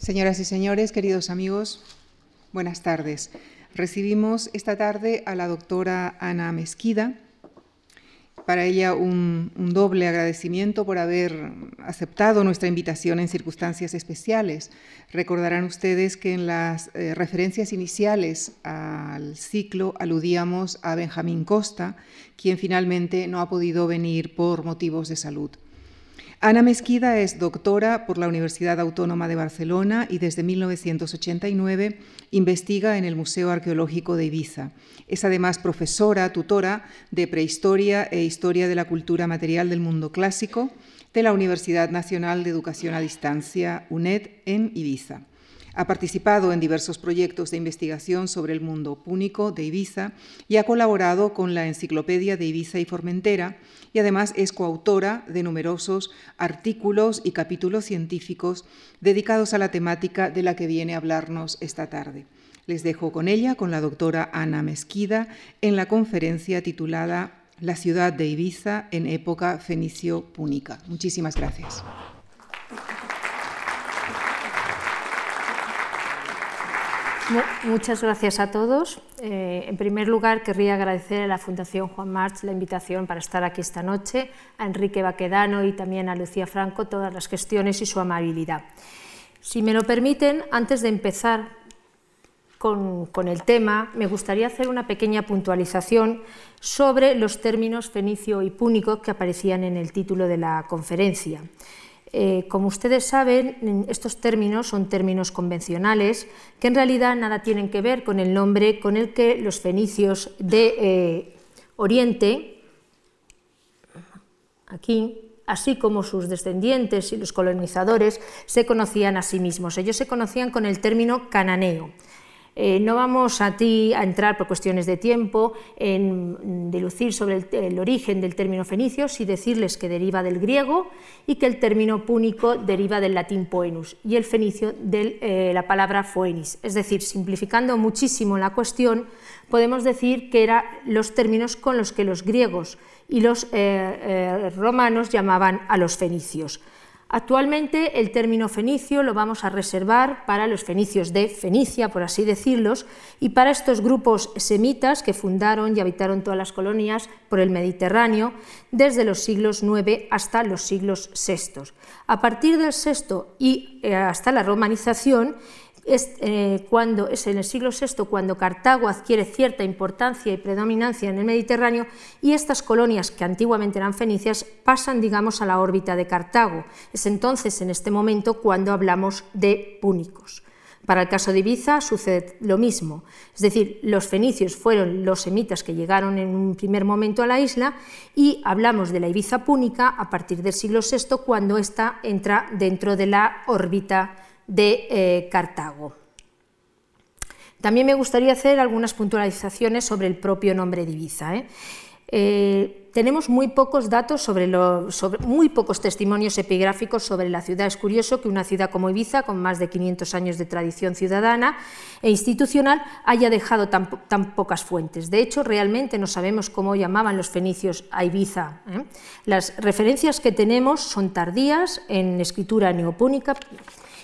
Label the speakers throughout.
Speaker 1: Señoras y señores, queridos amigos, buenas tardes. Recibimos esta tarde a la doctora Ana Mesquida. Para ella un, doble agradecimiento por haber aceptado nuestra invitación en circunstancias especiales. Recordarán ustedes que en las eh, referencias iniciales al ciclo aludíamos a Benjamín Costa, quien finalmente no ha podido venir por motivos de salud. Ana Mesquida es doctora por la Universidad Autónoma de Barcelona y desde 1989 investiga en el Museo Arqueológico de Ibiza. Es además profesora, tutora de Prehistoria e Historia de la Cultura Material del Mundo Clásico de la Universidad Nacional de Educación a Distancia, UNED, en Ibiza. Ha participado en diversos proyectos de investigación sobre el mundo púnico de Ibiza y ha colaborado con la Enciclopedia de Ibiza y Formentera y además es coautora de numerosos artículos y capítulos científicos dedicados a la temática de la que viene a hablarnos esta tarde. Les dejo con ella, con la doctora Ana Mesquida, en la conferencia titulada La ciudad de Ibiza en época fenicio-púnica. Muchísimas gracias.
Speaker 2: Muchas gracias a todos. Eh, en primer lugar, querría agradecer a la Fundación Juan March la invitación para estar aquí esta noche, a Enrique Baquedano y también a Lucía Franco todas las gestiones y su amabilidad. Si me lo permiten, antes de empezar con, con el tema, me gustaría hacer una pequeña puntualización sobre los términos fenicio y púnico que aparecían en el título de la conferencia. Eh, como ustedes saben, estos términos son términos convencionales que en realidad nada tienen que ver con el nombre con el que los fenicios de eh, Oriente, aquí, así como sus descendientes y los colonizadores, se conocían a sí mismos. Ellos se conocían con el término cananeo. Eh, no vamos a ti a entrar por cuestiones de tiempo en delucir sobre el, origen del término fenicio, y decirles que deriva del griego y que el término púnico deriva del latín poenus y el fenicio de eh, la palabra foenis. Es decir, simplificando muchísimo la cuestión, podemos decir que eran los términos con los que los griegos y los eh, romanos llamaban a los fenicios. Actualmente el término fenicio lo vamos a reservar para los fenicios de Fenicia, por así decirlos, y para estos grupos semitas que fundaron y habitaron todas las colonias por el Mediterráneo desde los siglos IX hasta los siglos VI. A partir del VI y eh, hasta la romanización, es, eh, cuando, es en el siglo VI cuando Cartago adquiere cierta importancia y predominancia en el Mediterráneo y estas colonias que antiguamente eran fenicias pasan, digamos, a la órbita de Cartago. Es entonces, en este momento, cuando hablamos de púnicos. Para el caso de Ibiza sucede lo mismo, es decir, los fenicios fueron los semitas que llegaron en un primer momento a la isla y hablamos de la Ibiza púnica a partir del siglo VI cuando ésta entra dentro de la órbita de eh, Cartago. También me gustaría hacer algunas puntualizaciones sobre el propio nombre de Ibiza. ¿eh? Eh, tenemos muy pocos datos sobre, muy pocos testimonios epigráficos sobre la ciudad. Es curioso que una ciudad como Ibiza, con más de 500 años de tradición ciudadana e institucional, haya dejado tan, pocas fuentes. De hecho, realmente no sabemos cómo llamaban los fenicios a Ibiza. Las referencias que tenemos son tardías en escritura neopúnica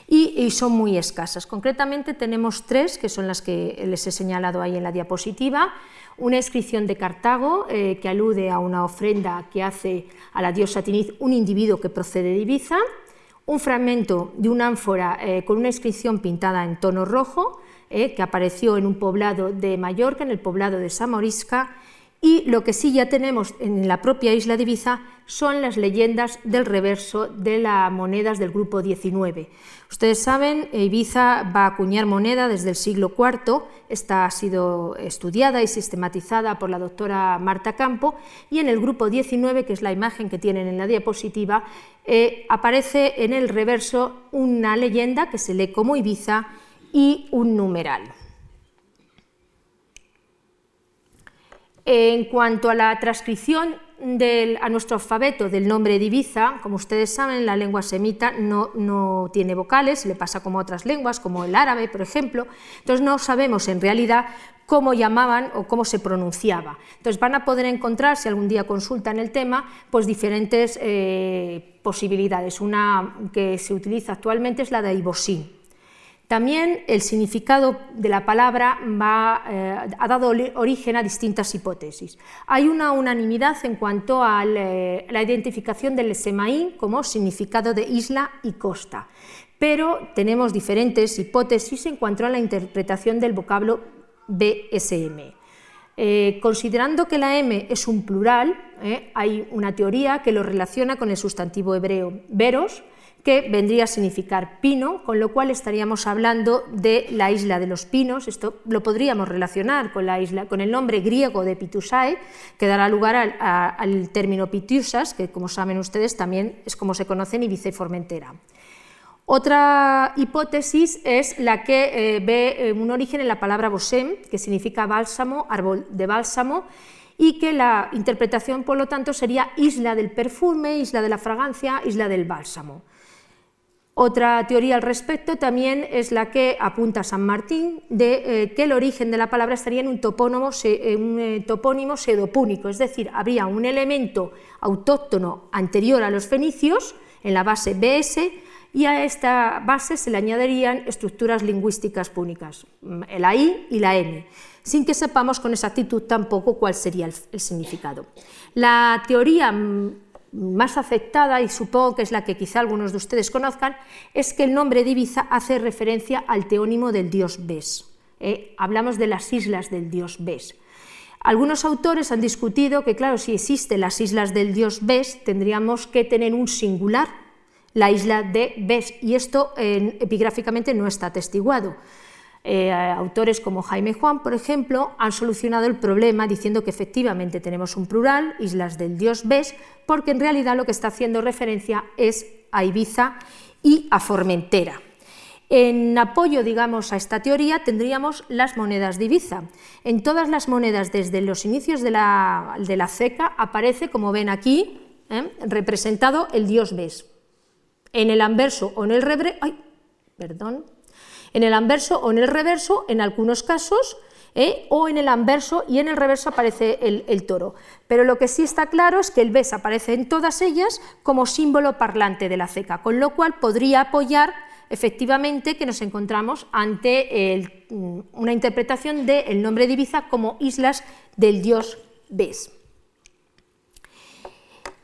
Speaker 2: y, son muy escasas. Concretamente tenemos tres, que son las que les he señalado ahí en la diapositiva. Una inscripción de Cartago eh, que alude a una ofrenda que hace a la diosa Tiniz un individuo que procede de Ibiza, un fragmento de una ánfora eh, con una inscripción pintada en tono rojo eh, que apareció en un poblado de Mallorca, en el poblado de Samorisca, y lo que sí ya tenemos en la propia isla de Ibiza son las leyendas del reverso de las monedas del grupo 19. Ustedes saben, Ibiza va a acuñar moneda desde el siglo IV, esta ha sido estudiada y sistematizada por la doctora Marta Campo, y en el grupo 19, que es la imagen que tienen en la diapositiva, eh, aparece en el reverso una leyenda que se lee como Ibiza y un numeral. En cuanto a la transcripción a nuestro alfabeto del nombre de como ustedes saben, la lengua semita no, tiene vocales, le pasa como a otras lenguas, como el árabe, por ejemplo. Entonces no sabemos en realidad cómo llamaban o cómo se pronunciaba. Entonces van a poder encontrar, si algún día consultan el tema, pues diferentes eh, posibilidades. Una que se utiliza actualmente es la de Ibosín. También el significado de la palabra eh, ha dado origen a distintas hipótesis. Hay una unanimidad en cuanto a la identificación del Semaín como significado de isla y costa, pero tenemos diferentes hipótesis en cuanto a la interpretación del vocablo BSM. Eh, considerando que la M es un plural, eh, hay una teoría que lo relaciona con el sustantivo hebreo veros, que vendría a significar pino, con lo cual estaríamos hablando de la isla de los pinos. Esto lo podríamos relacionar con, la isla, con el nombre griego de Pitusae, que dará lugar al, término Pitiusas, que como saben ustedes también es como se conoce en Ibiza y Formentera. Otra hipótesis es la que eh, ve eh, un origen en la palabra bosem, que significa bálsamo, árbol de bálsamo, y que la interpretación, por lo tanto, sería isla del perfume, isla de la fragancia, isla del bálsamo. Otra teoría al respecto también es la que apunta San Martín, de eh, que el origen de la palabra estaría en un, topónimo, eh, eh, topónimo sedopúnico, es decir, habría un elemento autóctono anterior a los fenicios en la base BS y a esta base se le añadirían estructuras lingüísticas púnicas, la I y la N, sin que sepamos con exactitud tampoco cuál sería el significado. La teoría mm, más aceptada, y supongo que es la que quizá algunos de ustedes conozcan, es que el nombre de Ibiza hace referencia al teónimo del dios Bes. ¿eh? hablamos de las islas del dios Bes. Algunos autores han discutido que, claro, si existen las islas del dios Bes, tendríamos que tener un singular, la isla de Bes, y esto epigráficamente no está atestiguado. Eh, autores como Jaime Juan, por ejemplo, han solucionado el problema diciendo que efectivamente tenemos un plural, islas del dios Bes, porque en realidad lo que está haciendo referencia es a Ibiza y a Formentera. En apoyo, digamos, a esta teoría tendríamos las monedas de Ibiza. En todas las monedas desde los inicios de la, de la ceca aparece, como ven aquí, ¿eh? representado el dios Bes. En el anverso o en el ay, perdón, en el anverso o en el reverso, en algunos casos, ¿eh? o en el anverso y en el reverso aparece el, toro. Pero lo que sí está claro es que el bes aparece en todas ellas como símbolo parlante de la ceca, con lo cual podría apoyar efectivamente que nos encontramos ante una interpretación del nombre de Ibiza como islas del dios Bes.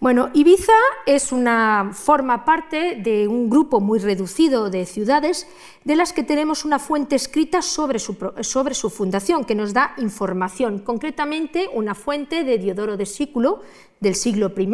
Speaker 2: Bueno, Ibiza es una, forma parte de un grupo muy reducido de ciudades de las que tenemos una fuente escrita sobre su, sobre su fundación, que nos da información, concretamente una fuente de Diodoro de Sículo del siglo I,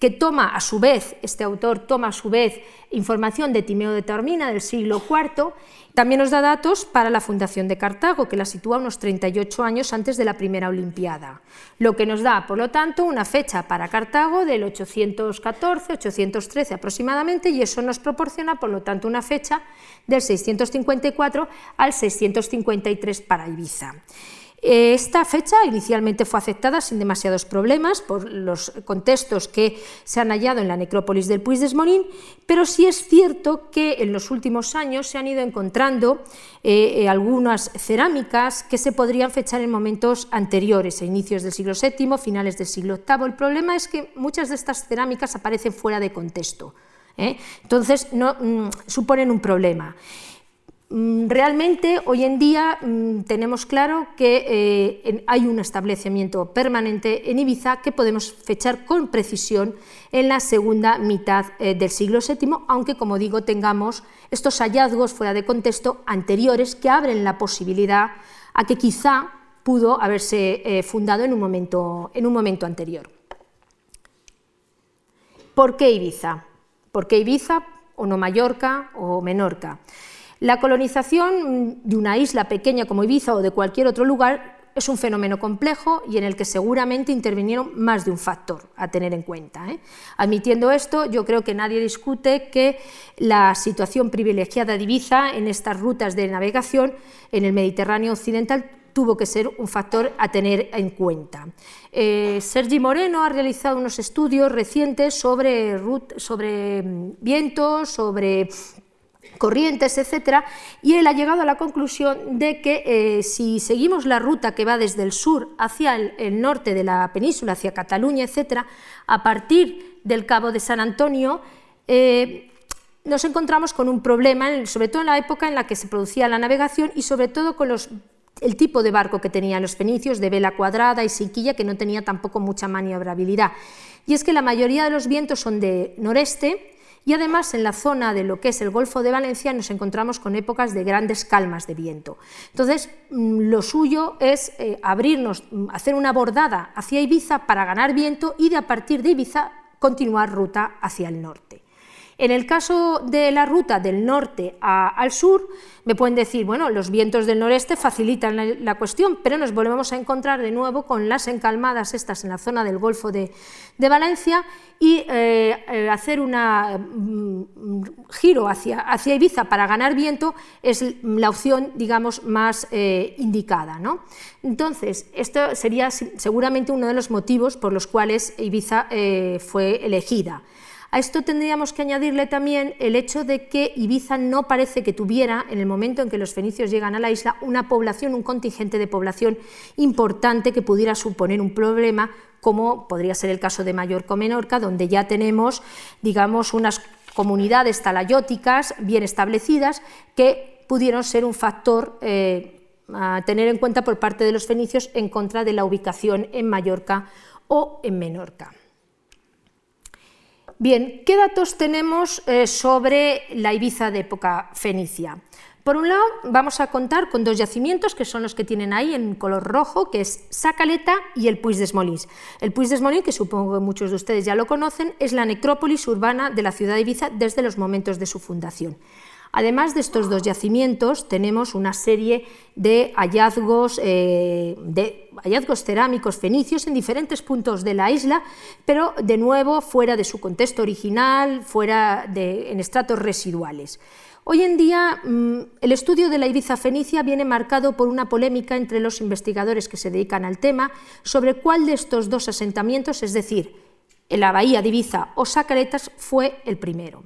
Speaker 2: que toma a su vez, este autor toma a su vez información de Timeo de Taormina del siglo IV también nos da datos para la fundación de Cartago, que la sitúa unos 38 años antes de la primera Olimpiada, lo que nos da, por lo tanto, una fecha para Cartago del 814-813 aproximadamente, y eso nos proporciona, por lo tanto, una fecha del 654 al 653 para Ibiza. Esta fecha inicialmente fue aceptada sin demasiados problemas por los contextos que se han hallado en la necrópolis del Puig des Morin, pero sí es cierto que en los últimos años se han ido encontrando eh, eh, algunas cerámicas que se podrían fechar en momentos anteriores, a inicios del siglo VII, finales del siglo VIII. El problema es que muchas de estas cerámicas aparecen fuera de contexto. ¿eh? Entonces, mm, suponen un problema. Mm, realmente hoy en día mm, tenemos claro que eh, hay un establecimiento permanente en Ibiza que podemos fechar con precisión en la segunda mitad eh, del siglo VII, aunque como digo tengamos estos hallazgos fuera de contexto anteriores que abren la posibilidad a que quizá pudo haberse eh, fundado en un, momento, en un momento anterior. ¿Por qué Ibiza? ¿Por qué Ibiza o no Mallorca o Menorca? La colonización de una isla pequeña como Ibiza o de cualquier otro lugar es un fenómeno complejo y en el que seguramente intervinieron más de un factor a tener en cuenta. ¿eh? Admitiendo esto, yo creo que nadie discute que la situación privilegiada de Ibiza en estas rutas de navegación en el Mediterráneo occidental tuvo que ser un factor a tener en cuenta. Eh, Sergi Moreno ha realizado unos estudios recientes sobre, mm, vientos, sobre corrientes, etcétera, y él ha llegado a la conclusión de que eh, si seguimos la ruta que va desde el sur hacia el, norte de la península, hacia Cataluña, etcétera, a partir del Cabo de San Antonio, eh, nos encontramos con un problema, sobre todo en la época en la que se producía la navegación y sobre todo con el tipo de barco que tenían los fenicios, de vela cuadrada y siquilla, que no tenía tampoco mucha maniobrabilidad. Y es que la mayoría de los vientos son de noreste y además en la zona de lo que es el Golfo de Valencia nos encontramos con épocas de grandes calmas de viento. Entonces, mm, lo suyo es eh, abrirnos, mm, hacer una bordada hacia Ibiza para ganar viento y de a partir de Ibiza continuar ruta hacia el norte. En el caso de la ruta del norte al sur, me pueden decir, bueno, los vientos del noreste facilitan la, cuestión, pero nos volvemos a encontrar de nuevo con las encalmadas estas en la zona del Golfo de, Valencia y eh, eh, hacer un mm, giro hacia, Ibiza para ganar viento es la opción, digamos, más eh, indicada. ¿no? Entonces, esto sería seguramente uno de los motivos por los cuales Ibiza fue elegida. A esto tendríamos que añadirle también el hecho de que Ibiza no parece que tuviera, en el momento en que los fenicios llegan a la isla, una población, un contingente de población importante que pudiera suponer un problema, como podría ser el caso de Mallorca o Menorca, donde ya tenemos, digamos, unas comunidades talayóticas bien establecidas que pudieron ser un factor eh, a tener en cuenta por parte de los fenicios en contra de la ubicación en Mallorca o en Menorca. Bien, ¿qué datos tenemos eh, sobre la Ibiza de época fenicia? Por un lado, vamos a contar con dos yacimientos que son los que tienen ahí en color rojo, que es Sacaleta y el Puig des Molins. El Puig des Molins, que supongo que muchos de ustedes ya lo conocen, es la necrópolis urbana de la ciudad de Ibiza desde los momentos de su fundación. Además de estos dos yacimientos, tenemos una serie de hallazgos, eh, de hallazgos cerámicos fenicios en diferentes puntos de la isla, pero de nuevo fuera de su contexto original, fuera de, en estratos residuales. Hoy en día mm, el estudio de la Ibiza fenicia viene marcado por una polémica entre los investigadores que se dedican al tema sobre cuál de estos dos asentamientos, es decir, la bahía de Ibiza o Sacaretas, fue el primero.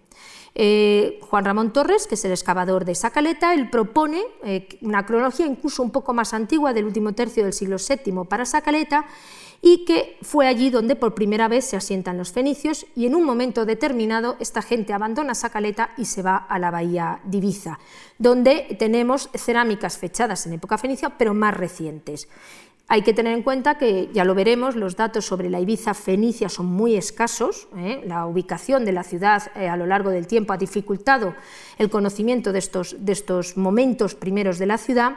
Speaker 2: Eh, Juan Ramón Torres, que es el excavador de esa caleta, él propone eh, una cronología incluso un poco más antigua del último tercio del siglo VII para esa caleta y que fue allí donde por primera vez se asientan los fenicios y en un momento determinado esta gente abandona esa caleta y se va a la bahía de donde tenemos cerámicas fechadas en época fenicia pero más recientes. Hay que tener en cuenta que, ya lo veremos, los datos sobre la Ibiza fenicia son muy escasos. ¿eh? La ubicación de la ciudad eh, a lo largo del tiempo ha dificultado el conocimiento de estos, de estos momentos primeros de la ciudad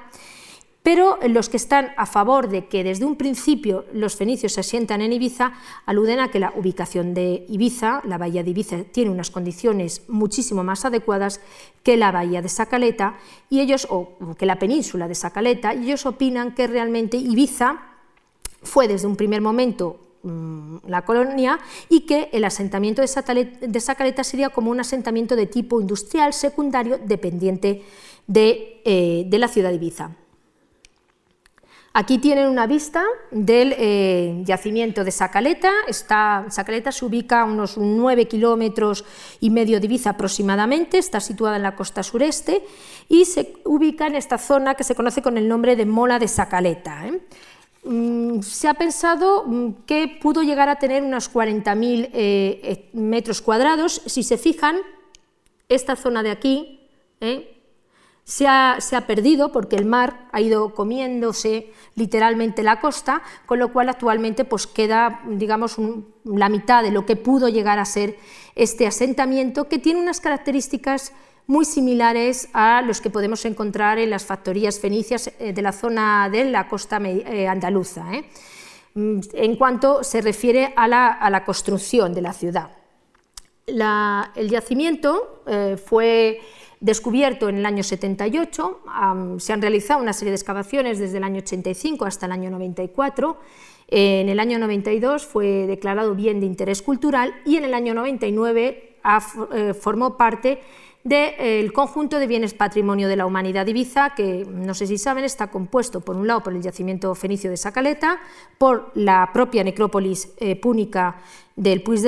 Speaker 2: pero los que están a favor de que desde un principio los fenicios se asientan en Ibiza aluden a que la ubicación de Ibiza, la bahía de Ibiza, tiene unas condiciones muchísimo más adecuadas que la bahía de Sacaleta y ellos o que la península de Sacaleta y ellos opinan que realmente Ibiza fue desde un primer momento mm, la colonia y que el asentamiento de Sacaleta sería como un asentamiento de tipo industrial secundario dependiente de, eh, de la ciudad de Ibiza. Aquí tienen una vista del eh, yacimiento de Sacaleta. Sacaleta se ubica a unos 9 kilómetros y medio de Ibiza aproximadamente, está situada en la costa sureste y se ubica en esta zona que se conoce con el nombre de Mola de Sacaleta. ¿eh? Mm, se ha pensado mm, que pudo llegar a tener unos 40.000 eh, metros cuadrados. Si se fijan, esta zona de aquí, se ha, perdido porque el mar ha ido comiéndose literalmente la costa, con lo cual actualmente pues, queda digamos, la mitad de lo que pudo llegar a ser este asentamiento, que tiene unas características muy similares a los que podemos encontrar en las factorías fenicias eh, de la zona de la costa eh, andaluza, ¿eh? mm, en cuanto se refiere a la, construcción de la ciudad. el yacimiento fue descubierto en el año 78, se han realizado una serie de excavaciones desde el año 85 hasta el año 94, en el año 92 fue declarado bien de interés cultural y en el año 99 eh, formó parte del conjunto de bienes patrimonio de la humanidad de Ibiza, que no sé si saben, está compuesto por un lado por el yacimiento fenicio de Sacaleta, por la propia necrópolis eh, púnica del Puig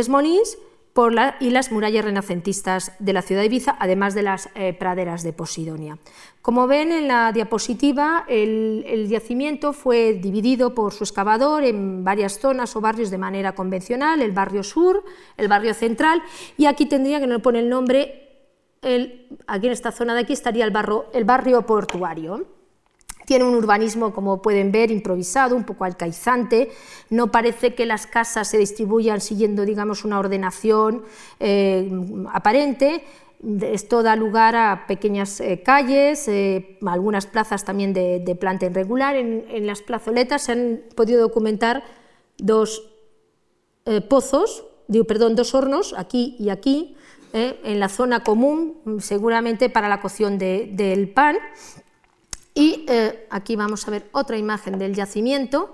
Speaker 2: y las murallas renacentistas de la ciudad de Ibiza, además de las eh, praderas de Posidonia. Como ven en la diapositiva, el, yacimiento fue dividido por su excavador en varias zonas o barrios de manera convencional, el barrio sur, el barrio central, y aquí tendría que no el nombre aquí en esta zona de aquí estaría el, el barrio portuario. Tiene un urbanismo, como pueden ver, improvisado, un poco alcaizante. No parece que las casas se distribuyan siguiendo, digamos, una ordenación eh, aparente. Esto da lugar a pequeñas eh, calles, eh, algunas plazas también de, planta irregular. En, en, las plazoletas se han podido documentar dos pozos, perdón, dos hornos, aquí y aquí, en la zona común, seguramente para la cocción del pan. Y eh, aquí vamos a ver otra imagen del yacimiento.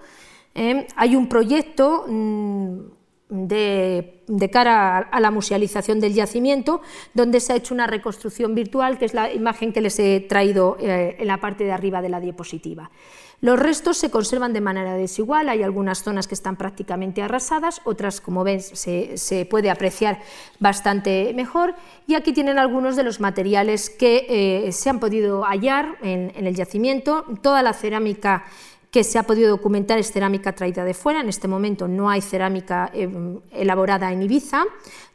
Speaker 2: Eh, hay un proyecto mm, de, cara a, la musealización del yacimiento, donde se ha hecho una reconstrucción virtual, que es la imagen que les he traído eh, en la parte de arriba de la diapositiva. Los restos se conservan de manera desigual, hay algunas zonas que están prácticamente arrasadas, otras, como ven, se, puede apreciar bastante mejor, y aquí tienen algunos de los materiales que eh, se han podido hallar en, el yacimiento, toda la cerámica que se ha podido documentar es cerámica traída de fuera, en este momento no hay cerámica eh, elaborada en Ibiza,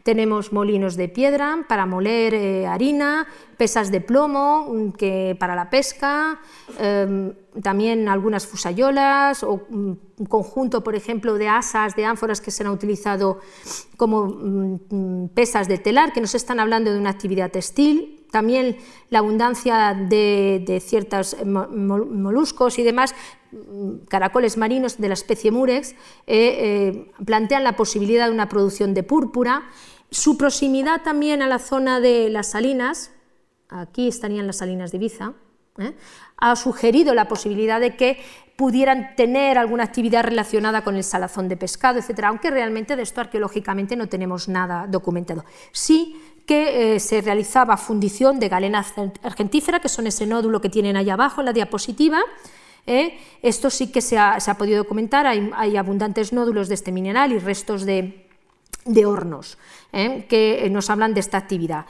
Speaker 2: tenemos molinos de piedra para moler eh, harina, pesas de plomo mm, que, para la pesca, em, también algunas fusayolas o mm, un conjunto, por ejemplo, de asas, de ánforas que se han utilizado como mm, pesas de telar, que nos están hablando de una actividad textil. También la abundancia de, ciertos moluscos y demás, caracoles marinos de la especie murex, eh, eh, plantean la posibilidad de una producción de púrpura. Su proximidad también a la zona de las salinas, aquí estarían las salinas de Ibiza, ¿eh? ha sugerido la posibilidad de que pudieran tener alguna actividad relacionada con el salazón de pescado, etc., aunque realmente de esto arqueológicamente no tenemos nada documentado. Sí que eh, se realizaba fundición de galena argentífera, que son ese nódulo que tienen ahí abajo en la diapositiva, ¿eh? esto sí que se ha, podido documentar, hay, abundantes nódulos de este mineral y restos de, hornos. ¿eh? que nos hablan de esta actividad.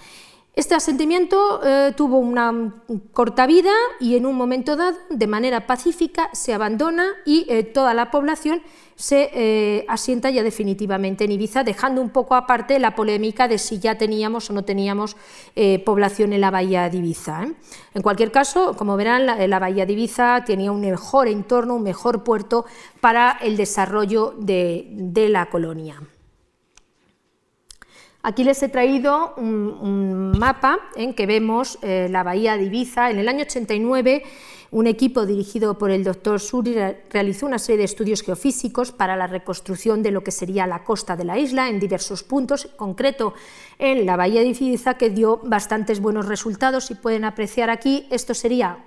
Speaker 2: Este asentamiento eh, tuvo una corta vida y en un momento dado, de manera pacífica, se abandona y eh, toda la población se asienta ya definitivamente en Ibiza, dejando un poco aparte la polémica de si ya teníamos o no teníamos población en la bahía de Ibiza. En cualquier caso, como verán, la, bahía de Ibiza tenía un mejor entorno, un mejor puerto para el desarrollo de la colonia. Aquí les he traído un, mapa en que vemos eh, la bahía de Ibiza. En el año 89, un equipo dirigido por el doctor Suri realizó una serie de estudios geofísicos para la reconstrucción de lo que sería la costa de la isla en diversos puntos, en concreto en la bahía de Ibiza, que dio bastantes buenos resultados. Si pueden apreciar aquí, esto sería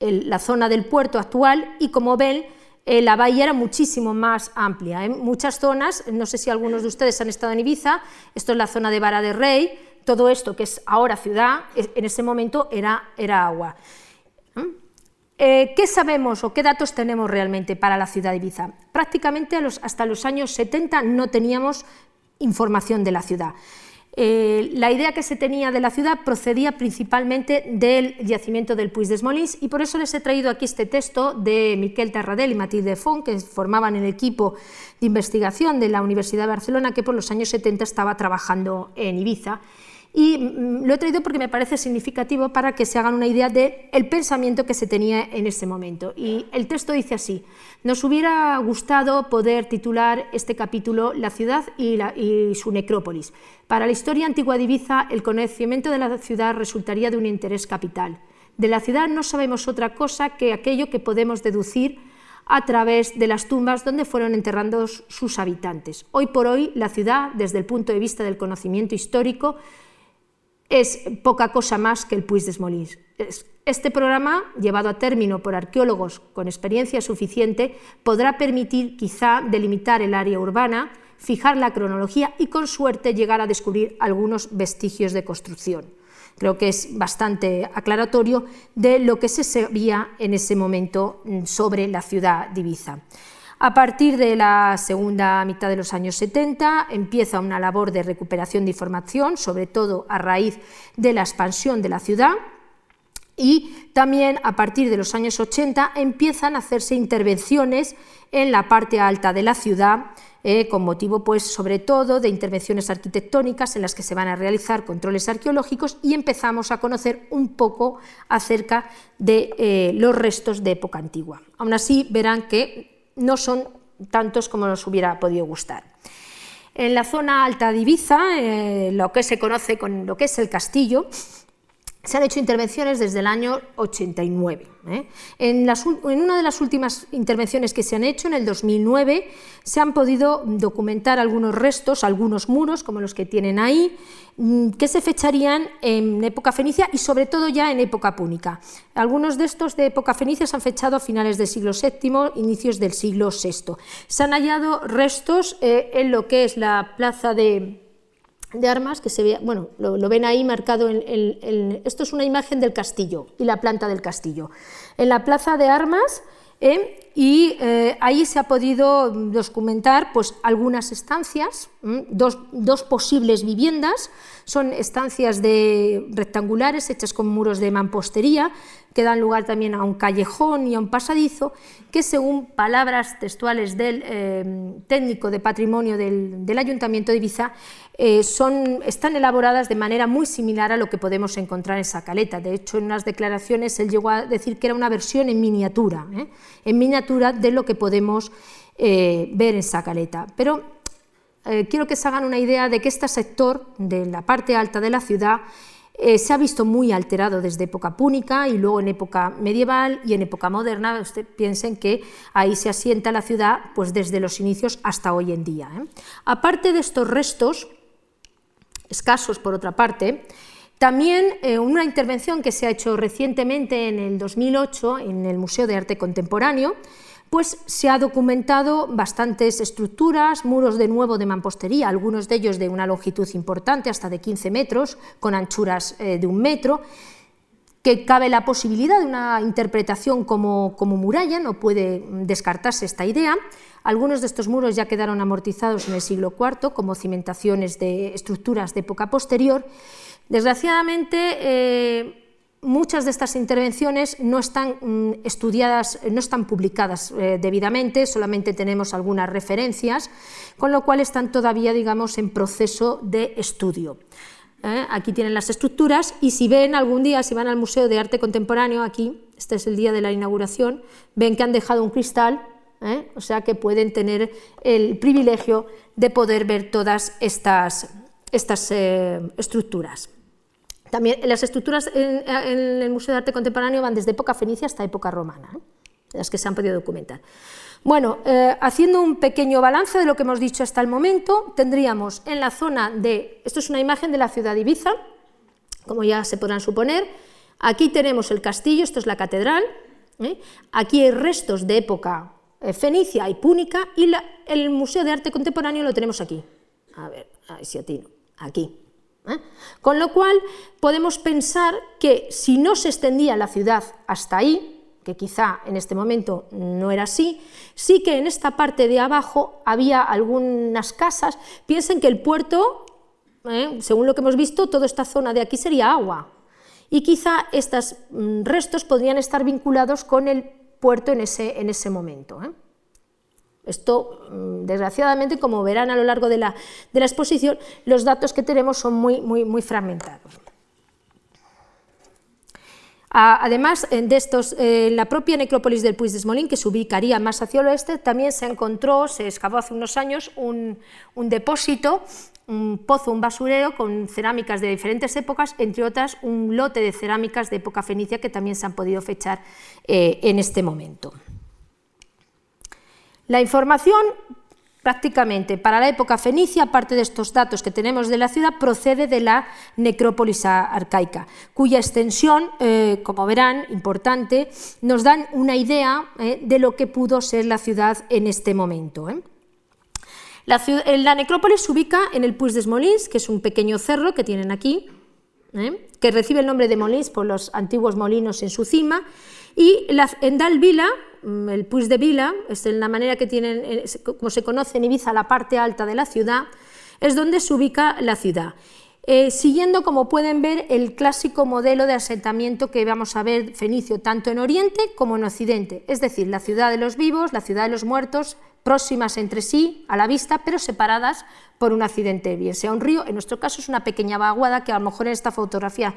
Speaker 2: la zona del puerto actual y como ven, eh, la bahía era muchísimo más amplia. En muchas zonas, no sé si algunos de ustedes han estado en Ibiza, esto es la zona de Vara de Rey, todo esto que es ahora ciudad, en ese momento era, era agua. ¿Mm? Eh, ¿Qué sabemos o qué datos tenemos realmente para la ciudad de Ibiza? Prácticamente hasta los años 70 no teníamos información de la ciudad. Eh, la idea que se tenía de la ciudad procedía principalmente del yacimiento del Puig des Molins y por eso les he traído aquí este texto de Miquel Tarradell y Matilde Font, que formaban el equipo de investigación de la Universidad de Barcelona, que por los años 70 estaba trabajando en Ibiza y mm, lo he traído porque me parece significativo para que se hagan una idea del el pensamiento que se tenía en ese momento. Y el texto dice así, nos hubiera gustado poder titular este capítulo La ciudad y, y su necrópolis. Para la historia antigua de Ibiza, el conocimiento de la ciudad resultaría de un interés capital. De la ciudad no sabemos otra cosa que aquello que podemos deducir a través de las tumbas donde fueron enterrados sus habitantes. Hoy por hoy, la ciudad, desde el punto de vista del conocimiento histórico, es poca cosa más que el Puig des Molins. Este programa, llevado a término por arqueólogos con experiencia suficiente, podrá permitir quizá delimitar el área urbana, fijar la cronología y con suerte llegar a descubrir algunos vestigios de construcción. Creo que es bastante aclaratorio de lo que se sabía en ese momento sobre la ciudad de Ibiza. A partir de la segunda mitad de los años 70 empieza una labor de recuperación de información, sobre todo a raíz de la expansión de la ciudad. y también a partir de los años 80 empiezan a hacerse intervenciones en la parte alta de la ciudad, eh, con motivo, pues, sobre todo, de intervenciones arquitectónicas en las que se van a realizar controles arqueológicos y empezamos a conocer un poco acerca de eh, los restos de época antigua. Aún así, verán que no son tantos como nos hubiera podido gustar. En la zona alta de Ibiza, eh, lo que se conoce con lo que es el castillo, se han hecho intervenciones desde el año 89. ¿eh? En, una de las últimas intervenciones que se han hecho, en el 2009, se han podido documentar algunos restos, algunos muros, como los que tienen ahí, mm, que se fecharían en época fenicia y sobre todo ya en época púnica. Algunos de estos de época fenicia se han fechado a finales del siglo VII, inicios del siglo VI. Se han hallado restos eh, en lo que es la plaza de de armas que se ve, bueno, lo, ven ahí marcado en, el esto es una imagen del castillo y la planta del castillo. En la plaza de armas ¿eh? Y eh, ahí se ha podido documentar pues, algunas estancias, dos, dos, posibles viviendas, son estancias de rectangulares hechas con muros de mampostería que dan lugar también a un callejón y a un pasadizo, que según palabras textuales del eh, técnico de patrimonio del, Ayuntamiento de Ibiza, eh, son, están elaboradas de manera muy similar a lo que podemos encontrar en Sacaleta. De hecho, en unas declaraciones él llegó a decir que era una versión en miniatura, ¿eh? en miniatura de lo que podemos ver en Sacaleta. Pero quiero que se hagan una idea de que este sector de la parte alta de la ciudad eh, se ha visto muy alterado desde época púnica y luego en época medieval y en época moderna. Usted piensen que ahí se asienta la ciudad pues desde los inicios hasta hoy en día. ¿eh? Aparte de estos restos, escasos por otra parte, también eh, una intervención que se ha hecho recientemente en el 2008 en el Museo de Arte Contemporáneo, pues se ha documentado bastantes estructuras, muros de nuevo de mampostería, algunos de ellos de una longitud importante, hasta de 15 metros, con anchuras eh, de un metro, que cabe la posibilidad de una interpretación como, como, muralla, no puede descartarse esta idea. Algunos de estos muros ya quedaron amortizados en el siglo IV como cimentaciones de estructuras de época posterior. Desgraciadamente, eh, muchas de estas intervenciones no están mm, estudiadas, no están publicadas eh, debidamente, solamente tenemos algunas referencias, con lo cual están todavía, digamos, en proceso de estudio. ¿eh? Aquí tienen las estructuras y si ven algún día, si van al Museo de Arte Contemporáneo, aquí, este es el día de la inauguración, ven que han dejado un cristal, o sea que pueden tener el privilegio de poder ver todas estas, estas estructuras. También las estructuras en, el Museo de Arte Contemporáneo van desde época fenicia hasta época romana, ¿eh? las que se han podido documentar. Bueno, eh, haciendo un pequeño balance de lo que hemos dicho hasta el momento, tendríamos en la zona de, esto es una imagen de la ciudad de Ibiza, como ya se podrán suponer, aquí tenemos el castillo, esto es la catedral, ¿eh? aquí hay restos de época fenicia y púnica y el Museo de Arte Contemporáneo lo tenemos aquí. A ver, a ver si atino, aquí. ¿Eh? Con lo cual podemos pensar que si no se extendía la ciudad hasta ahí, que quizá en este momento no era así, sí que en esta parte de abajo había algunas casas. Piensen que el puerto, ¿eh? según lo que hemos visto, toda esta zona de aquí sería agua. Y quizá estos restos podrían estar vinculados con el puerto en ese, en ese momento. ¿eh? Esto, mm, desgraciadamente, como verán a lo largo de la, exposición, los datos que tenemos son muy, fragmentados. Además de estos, la propia necrópolis del Puig de Smolín, que se ubicaría más hacia el oeste, también se encontró, se excavó hace unos años un, depósito, un pozo, un basurero con cerámicas de diferentes épocas, entre otras un lote de cerámicas de época fenicia que también se han podido fechar eh, en este momento. La información prácticamente para la época fenicia, aparte de estos datos que tenemos de la ciudad, procede de la necrópolis arcaica, cuya extensión, eh, como verán, importante, nos dan una idea eh, de lo que pudo ser la ciudad en este momento. ¿eh? La, necrópolis se ubica en el Puig des Molins, que es un pequeño cerro que tienen aquí, que recibe el nombre de Molins por los antiguos molinos en su cima, y la, en Dalvila, mm, el Puig de Vila, es la manera que tienen, eh, como se conoce en Ibiza, la parte alta de la ciudad, es donde se ubica la ciudad. eh, siguiendo, como pueden ver, el clásico modelo de asentamiento que vamos a ver fenicio tanto en Oriente como en Occidente, es decir, la ciudad de los vivos, la ciudad de los muertos, próximas entre sí, a la vista, pero separadas por un accidente, bien sea un río, en nuestro caso es una pequeña vaguada que a lo mejor en esta fotografía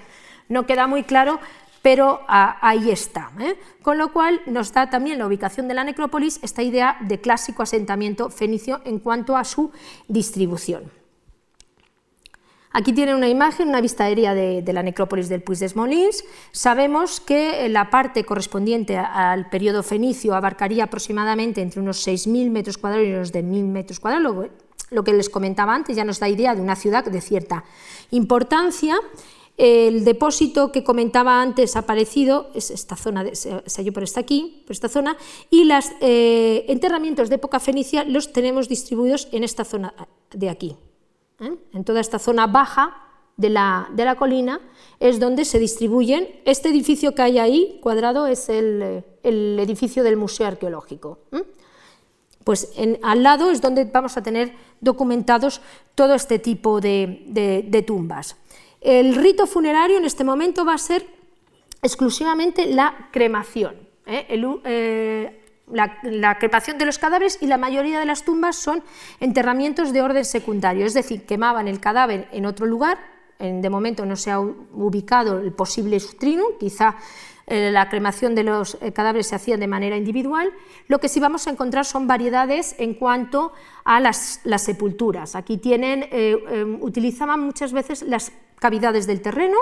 Speaker 2: no queda muy claro, pero ah, ahí está. ¿eh? Con lo cual nos da también la ubicación de la necrópolis esta idea de clásico asentamiento fenicio en cuanto a su distribución. Aquí tienen una imagen, una vista aérea de, la necrópolis del Puig des Molins. Sabemos que la parte correspondiente al periodo fenicio abarcaría aproximadamente entre unos 6.000 metros cuadrados y unos de 1.000 metros cuadrados. Lo que les comentaba antes ya nos da idea de una ciudad de cierta importancia el depósito que comentaba antes ha aparecido, es esta zona, se halló por esta aquí, por esta zona, y los eh, enterramientos de época fenicia los tenemos distribuidos en esta zona de aquí. ¿eh? En toda esta zona baja de la, colina es donde se distribuyen. Este edificio que hay ahí, cuadrado, es el, edificio del Museo Arqueológico. ¿eh? Pues al lado es donde vamos a tener documentados todo este tipo de tumbas. El rito funerario en este momento va a ser exclusivamente la cremación. ¿eh? Eh, la, cremación de los cadáveres y la mayoría de las tumbas son enterramientos de orden secundario, es decir, quemaban el cadáver en otro lugar, de momento no se ha ubicado el posible sutrinum, quizá eh, la cremación de los cadáveres se hacía de manera individual, lo que sí vamos a encontrar son variedades en cuanto a las, sepulturas. Aquí tienen, utilizaban muchas veces las cavidades del terreno,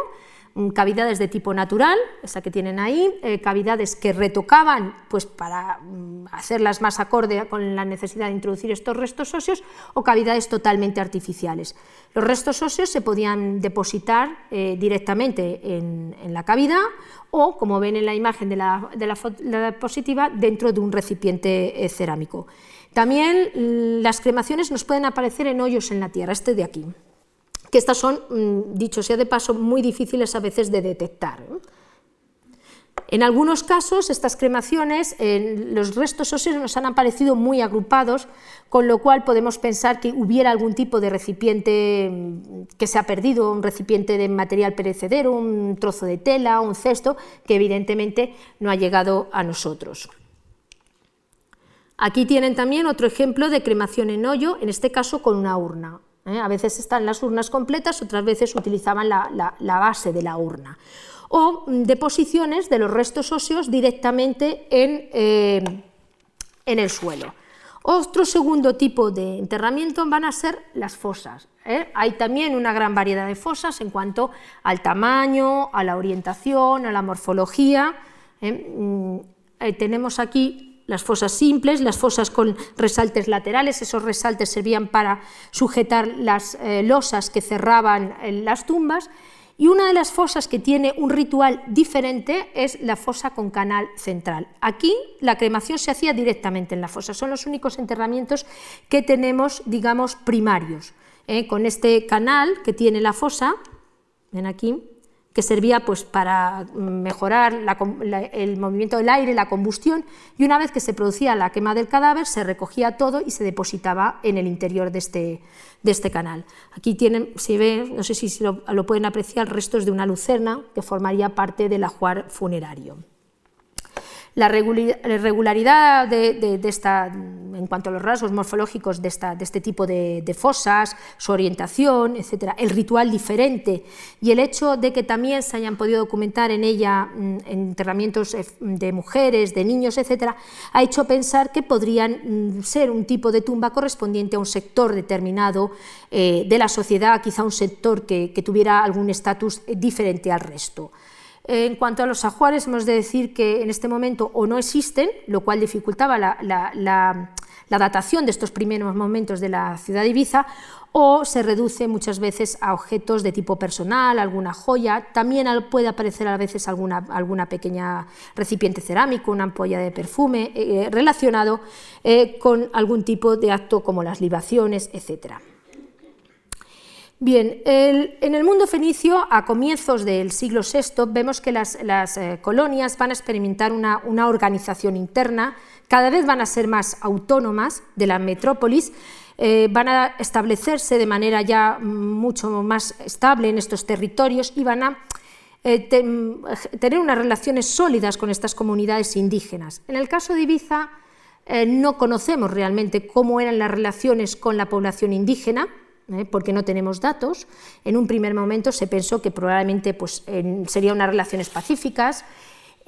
Speaker 2: mm, cavidades de tipo natural, esa que tienen ahí, eh, cavidades que retocaban pues, para mm, hacerlas más acorde con la necesidad de introducir estos restos óseos, o cavidades totalmente artificiales. Los restos óseos se podían depositar eh, directamente en, la cavidad o, como ven en la imagen de la, diapositiva, dentro de un recipiente eh, cerámico. También mm, las cremaciones nos pueden aparecer en hoyos en la tierra, este de aquí que estas son, mm, dicho sea de paso, muy difíciles a veces de detectar. En algunos casos, estas cremaciones, los restos óseos nos han aparecido muy agrupados, con lo cual podemos pensar que hubiera algún tipo de recipiente mm, que se ha perdido, un recipiente de material perecedero, un trozo de tela, un cesto, que evidentemente no ha llegado a nosotros. Aquí tienen también otro ejemplo de cremación en hoyo, en este caso con una urna. ¿Eh? A veces están las urnas completas, otras veces utilizaban la, base de la urna. O mm, deposiciones de los restos óseos directamente en, eh, en el suelo. Otro segundo tipo de enterramiento van a ser las fosas. ¿eh? Hay también una gran variedad de fosas en cuanto al tamaño, a la orientación, a la morfología. Mm, tenemos aquí las fosas simples, las fosas con resaltes laterales, esos resaltes servían para sujetar las eh, losas que cerraban eh, las tumbas, y una de las fosas que tiene un ritual diferente es la fosa con canal central. Aquí la cremación se hacía directamente en la fosa, son los únicos enterramientos que tenemos, digamos, primarios, ¿eh? con este canal que tiene la fosa, ven aquí, que servía pues, para mejorar el movimiento del aire, la combustión, y una vez que se producía la quema del cadáver, se recogía todo y se depositaba en el interior de este, de este canal. Aquí tienen, se ve, no sé si lo, lo pueden apreciar, restos de una lucerna que formaría parte del ajuar funerario. La regularidad de, esta, en cuanto a los rasgos morfológicos de, esta, de este tipo de, fosas, su orientación, etcétera, el ritual diferente y el hecho de que también se hayan podido documentar en ella mm, enterramientos eh, de mujeres, de niños, etcétera, ha hecho pensar que podrían mm, ser un tipo de tumba correspondiente a un sector determinado eh, de la sociedad, quizá un sector que tuviera algún estatus diferente al resto. En cuanto a los ajuares, hemos de decir que en este momento o no existen, lo cual dificultaba la, datación de estos primeros momentos de la ciudad de Ibiza, o se reduce muchas veces a objetos de tipo personal, alguna joya, también puede aparecer a veces alguna, pequeña recipiente cerámico, una ampolla de perfume, eh, relacionado eh, con algún tipo de acto como las libaciones, etcétera. Bien, en el mundo fenicio, a comienzos del siglo VI, vemos que las, eh, colonias van a experimentar una, organización interna, cada vez van a ser más autónomas de la metrópolis, eh, van a establecerse de manera ya mucho más estable en estos territorios y van a eh, tener unas relaciones sólidas con estas comunidades indígenas. En el caso de Ibiza no conocemos realmente cómo eran las relaciones con la población indígena, porque no tenemos datos. En un primer momento se pensó que probablemente pues, serían unas relaciones pacíficas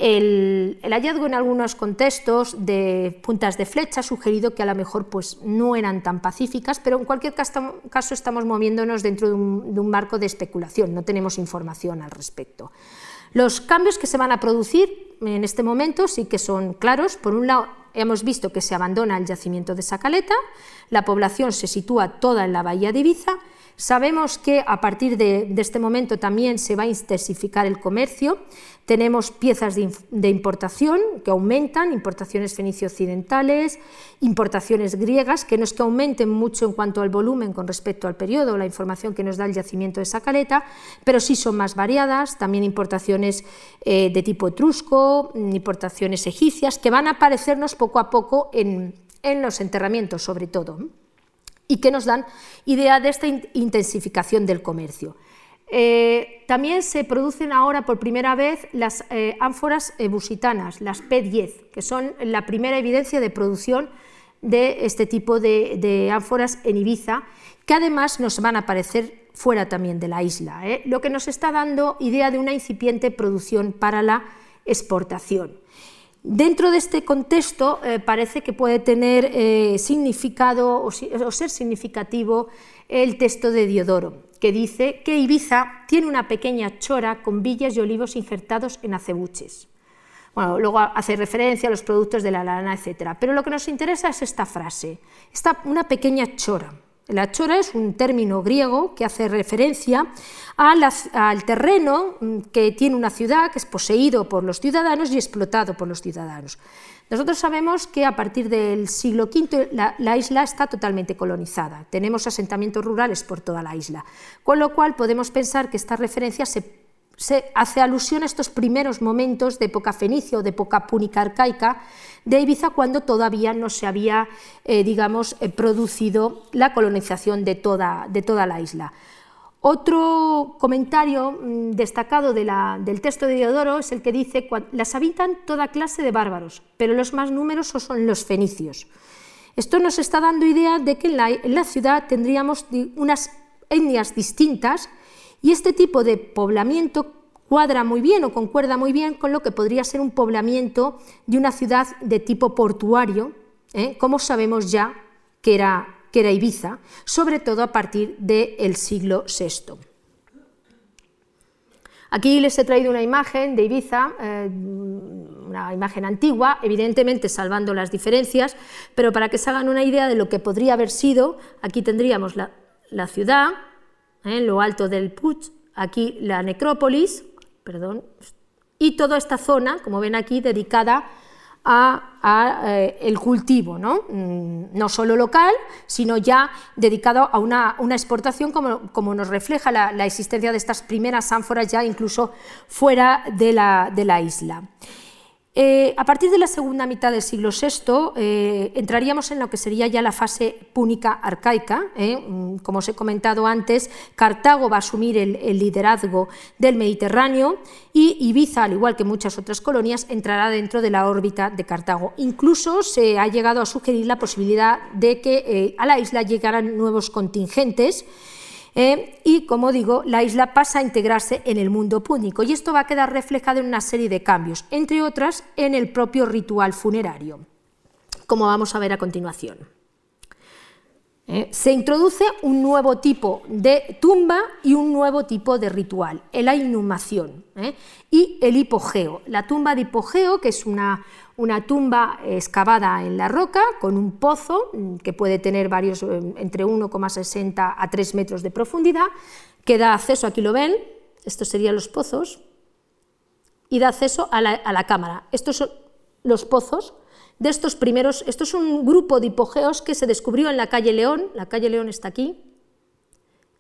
Speaker 2: el, hallazgo en algunos contextos de puntas de flecha ha sugerido que a lo mejor pues, no eran tan pacíficas, pero en cualquier caso estamos moviéndonos dentro de un, marco de especulación, no tenemos información al respecto. Los cambios que se van a producir en este momento sí que son claros. Por un lado, hemos visto que se abandona el yacimiento de Sacaleta, la población se sitúa toda en la bahía de Ibiza Sabemos que a partir de, este momento también se va a intensificar el comercio. Tenemos piezas de, importación que aumentan, importaciones fenicio-occidentales, importaciones griegas, que no es que aumenten mucho en cuanto al volumen con respecto al periodo, la información que nos da el yacimiento de Sacaleta, pero sí son más variadas, también importaciones eh, de tipo etrusco, importaciones egipcias, que van a aparecernos poco a poco en los enterramientos sobre todo y que nos dan idea de esta intensificación del comercio. Eh, también se producen ahora por primera vez las eh, ánforas ebusitanas, las P10, que son la primera evidencia de producción de este tipo de, ánforas en Ibiza, que además nos van a aparecer fuera también de la isla, ¿eh? lo que nos está dando idea de una incipiente producción para la exportación. Dentro de este contexto eh, parece que puede tener eh, significado o, ser significativo el texto de Diodoro, que dice que Ibiza tiene una pequeña chora con villas y olivos injertados en acebuches. Bueno, luego hace referencia a los productos de la lana, etc. Pero lo que nos interesa es esta frase, esta, una pequeña chora. La chora es un término griego que hace referencia al terreno mm, que tiene una ciudad, que es poseído por los ciudadanos y explotado por los ciudadanos. Nosotros sabemos que a partir del siglo V la, isla está totalmente colonizada. Tenemos asentamientos rurales por toda la isla, con lo cual podemos pensar que esta referencia se, hace alusión a estos primeros momentos de época fenicia o de época púnica arcaica de Ibiza cuando todavía no se había, eh, digamos, eh, producido la colonización de toda, de toda la isla. Otro comentario mm, destacado del texto de Diodoro es el que dice las habitan toda clase de bárbaros, pero los más numerosos son los fenicios. Esto nos está dando idea de que en la, ciudad tendríamos unas etnias distintas y este tipo de poblamiento cuadra muy bien o concuerda muy bien con lo que podría ser un poblamiento de una ciudad de tipo portuario, ¿eh? como sabemos ya que era, que era, Ibiza, sobre todo a partir del siglo VI. Aquí les he traído una imagen de Ibiza, eh, una imagen antigua, evidentemente salvando las diferencias, pero para que se hagan una idea de lo que podría haber sido, aquí tendríamos la, ciudad, ¿eh? en lo alto del Puig, aquí la necrópolis, perdón, y toda esta zona, como ven aquí, dedicada a, eh, el cultivo, ¿no? Mm, ¿no? solo local, sino ya dedicado a una, exportación, como, como, nos refleja la, existencia de estas primeras ánforas ya incluso fuera de la, de la isla. Eh, a partir de la segunda mitad del siglo VI eh, entraríamos en lo que sería ya la fase púnica arcaica. ¿eh? Mm, como os he comentado antes, Cartago va a asumir el, liderazgo del Mediterráneo y Ibiza, al igual que muchas otras colonias, entrará dentro de la órbita de Cartago. Incluso se ha llegado a sugerir la posibilidad de que a la isla llegaran nuevos contingentes eh, y, como digo, la isla pasa a integrarse en el mundo púnico y esto va a quedar reflejado en una serie de cambios, entre otras en el propio ritual funerario, como vamos a ver a continuación. Eh, se introduce un nuevo tipo de tumba y un nuevo tipo de ritual, la inhumación eh, y el hipogeo. La tumba de hipogeo, que es una, una tumba excavada en la roca con un pozo mm, que puede tener varios eh, entre 1,60 a 3 metros de profundidad, que da acceso, aquí lo ven, estos serían los pozos, y da acceso a la, a la cámara. Estos son los pozos de estos primeros, esto es un grupo de hipogeos que se descubrió en la calle León, la calle León está aquí,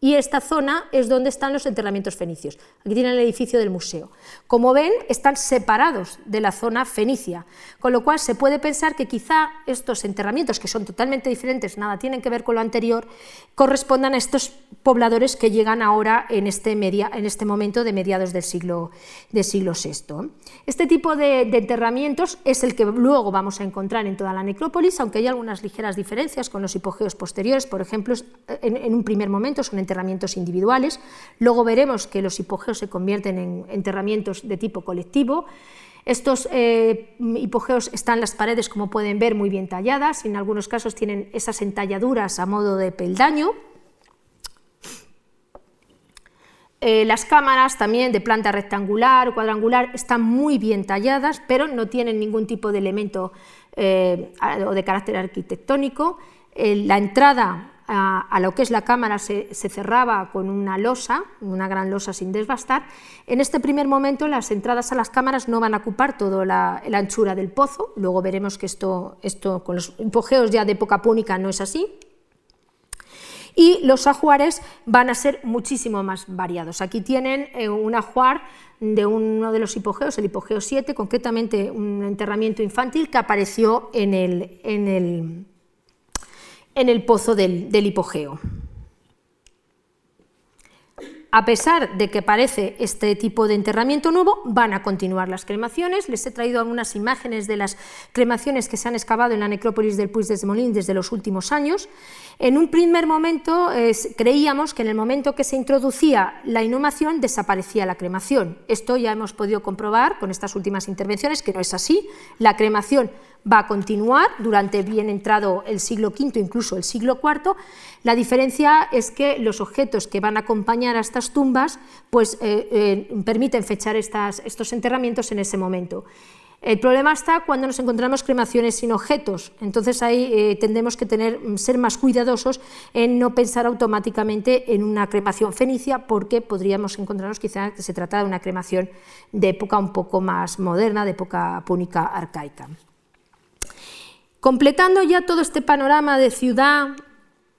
Speaker 2: y esta zona es donde están los enterramientos fenicios. Aquí tienen el edificio del museo. Como ven, están separados de la zona fenicia, con lo cual se puede pensar que quizá estos enterramientos, que son totalmente diferentes, nada tienen que ver con lo anterior, correspondan a estos pobladores que llegan ahora en este, media, en este momento de mediados del siglo, del siglo VI. Este tipo de, enterramientos es el que luego vamos a encontrar en toda la necrópolis, aunque hay algunas ligeras diferencias con los hipogeos posteriores, por ejemplo, en, en un primer momento son enterramientos individuales, luego veremos que los hipogeos se convierten en enterramientos de tipo colectivo, estos eh, hipogeos están las paredes, como pueden ver, muy bien talladas, en algunos casos tienen esas entalladuras a modo de peldaño. Eh, las cámaras también de planta rectangular o cuadrangular están muy bien talladas, pero no tienen ningún tipo de elemento eh, o de carácter arquitectónico. la entrada a, lo que es la cámara se, cerraba con una losa, una gran losa sin desbastar. En este primer momento las entradas a las cámaras no van a ocupar toda la, anchura del pozo, luego veremos que esto, esto con los hipogeos ya de época púnica no es así. Y los ajuares van a ser muchísimo más variados. Aquí tienen eh, un ajuar de uno de los hipogeos, el hipogeo 7, concretamente un enterramiento infantil que apareció en el, en el en el pozo del, hipogeo. A pesar de que parece este tipo de enterramiento nuevo, van a continuar las cremaciones. Les he traído algunas imágenes de las cremaciones que se han excavado en la necrópolis del Puig de Molín desde los últimos años. En un primer momento creíamos que en el momento que se introducía la inhumación desaparecía la cremación. Esto ya hemos podido comprobar con estas últimas intervenciones que no es así. La cremación va a continuar durante bien entrado el siglo V, incluso el siglo IV. La diferencia es que los objetos que van a acompañar a estas tumbas pues, eh, eh, permiten fechar estos enterramientos en ese momento. El problema está cuando nos encontramos cremaciones sin objetos, entonces ahí eh, tendremos que tener, ser más cuidadosos en no pensar automáticamente en una cremación fenicia porque podríamos encontrarnos quizá que se trata de una cremación de época un poco más moderna, de época púnica arcaica. Completando ya todo este panorama de ciudad,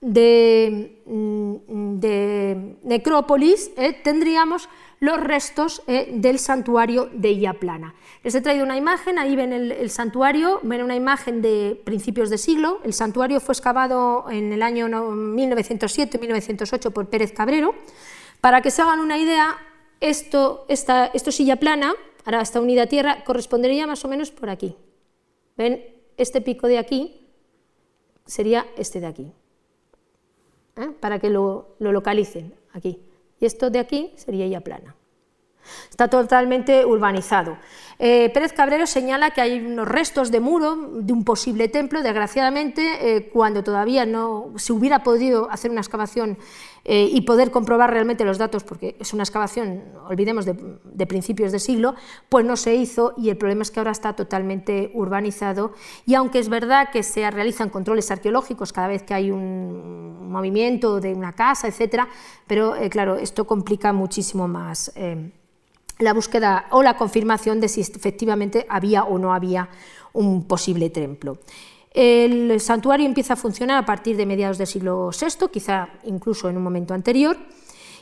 Speaker 2: de, mm, necrópolis, eh, tendríamos los restos eh, del santuario de Illaplana. Les he traído una imagen, ahí ven el, santuario, ven una imagen de principios de siglo. El santuario fue excavado en el año 1907-1908 por Pérez Cabrero. Para que se hagan una idea, esto, esta, esto es Illaplana, ahora esta unidad tierra, correspondería más o menos por aquí. ¿Ven? Este pico de aquí sería este de aquí, ¿eh? para que lo, localicen aquí. Y esto de aquí sería ya plana. Está totalmente urbanizado. Eh, Pérez Cabrero señala que hay unos restos de muro de un posible templo. Desgraciadamente, eh, cuando todavía no se hubiera podido hacer una excavación eh, y poder comprobar realmente los datos, porque es una excavación, olvidemos, de, principios de siglo, pues no se hizo y el problema es que ahora está totalmente urbanizado y aunque es verdad que se realizan controles arqueológicos cada vez que hay un movimiento de una casa, etcétera, pero claro, esto complica muchísimo más la búsqueda o la confirmación de si efectivamente había o no había un posible templo. El santuario empieza a funcionar a partir de mediados del siglo VI, quizá incluso en un momento anterior,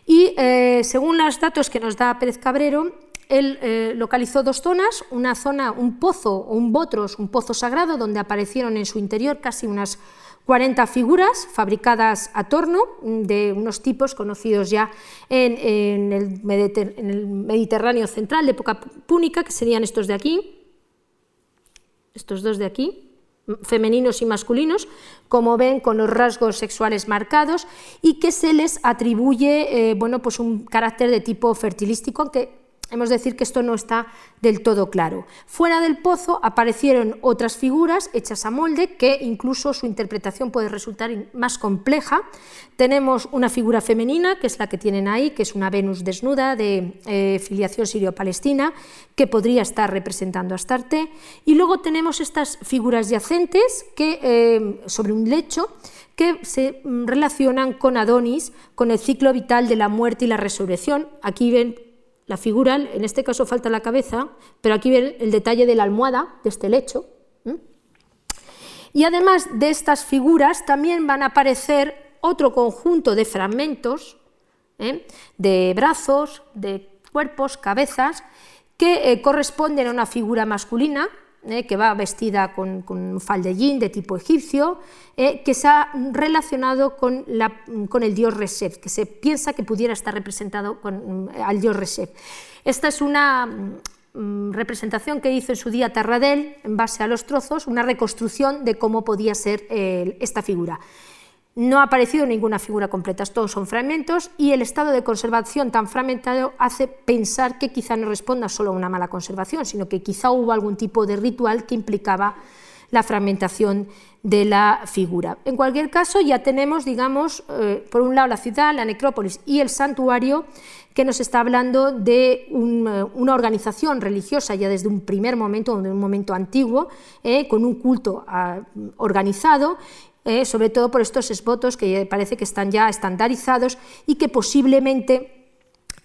Speaker 2: y eh, según los datos que nos da Pérez Cabrero, él eh, localizó dos zonas, una zona, un pozo o un botros, un pozo sagrado, donde aparecieron en su interior casi unas 40 figuras fabricadas a torno de unos tipos conocidos ya en, el, Mediterráneo central de época púnica, que serían estos de aquí, estos dos de aquí, femeninos y masculinos, como ven, con los rasgos sexuales marcados y que se les atribuye eh, bueno, pues un carácter de tipo fertilístico, aunque Hemos de decir que esto no está del todo claro. Fuera del pozo aparecieron otras figuras hechas a molde que incluso su interpretación puede resultar más compleja. Tenemos una figura femenina, que es la que tienen ahí, que es una Venus desnuda de eh, filiación sirio-palestina, que podría estar representando a Astarte. Y luego tenemos estas figuras yacentes que, eh, sobre un lecho que se mm, relacionan con Adonis, con el ciclo vital de la muerte y la resurrección. Aquí ven la figura, en este caso falta la cabeza, pero aquí ven el detalle de la almohada, de este lecho. Y además de estas figuras también van a aparecer otro conjunto de fragmentos de brazos, de cuerpos, cabezas, que corresponden a una figura masculina, eh, que va vestida con, un faldellín de tipo egipcio, eh, que se ha relacionado con, el dios Resef, que se piensa que pudiera estar representado con, mm, al dios Resef. Esta es una mm, representación que hizo en su día Tarradel, en base a los trozos, una reconstrucción de cómo podía ser eh, esta figura. No ha aparecido ninguna figura completa, todos son fragmentos y el estado de conservación tan fragmentado hace pensar que quizá no responda solo a una mala conservación, sino que quizá hubo algún tipo de ritual que implicaba la fragmentación de la figura. En cualquier caso, ya tenemos, digamos, eh, por un lado la ciudad, la necrópolis y el santuario, que nos está hablando de eh, una organización religiosa ya desde un primer momento, de un momento antiguo, eh, con un culto ah, organizado eh, sobre todo por estos esvotos que parece que están ya estandarizados y que posiblemente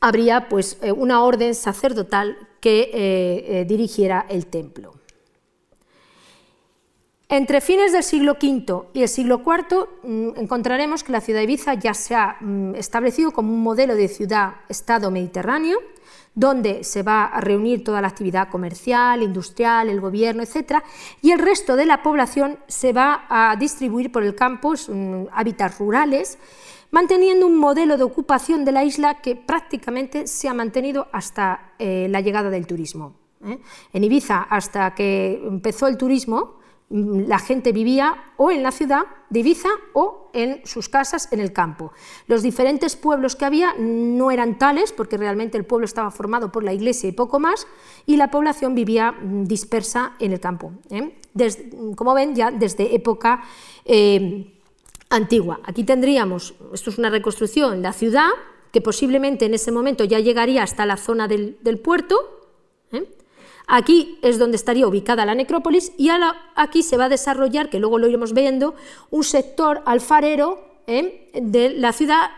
Speaker 2: habría pues, eh, una orden sacerdotal que eh, dirigiera el templo. Entre fines del siglo V y el siglo IV mm, encontraremos que la ciudad de Ibiza ya se ha mm, establecido como un modelo de ciudad-estado mediterráneo, donde se va a reunir toda la actividad comercial, industrial, el gobierno, etc. Y el resto de la población se va a distribuir por el campus, hábitats rurales, manteniendo un modelo de ocupación de la isla que prácticamente se ha mantenido hasta eh, la llegada del turismo. ¿eh? En Ibiza, hasta que empezó el turismo, la gente vivía o en la ciudad de Ibiza o en sus casas en el campo. Los diferentes pueblos que había no eran tales porque realmente el pueblo estaba formado por la iglesia y poco más y la población vivía mm, dispersa en el campo. ¿eh? como ven, ya desde época eh, antigua. Aquí tendríamos, esto es una reconstrucción, la ciudad que posiblemente en ese momento ya llegaría hasta la zona del, puerto. Aquí es donde estaría ubicada la necrópolis y aquí se va a desarrollar, que luego lo iremos viendo, un sector alfarero ¿eh? de la ciudad,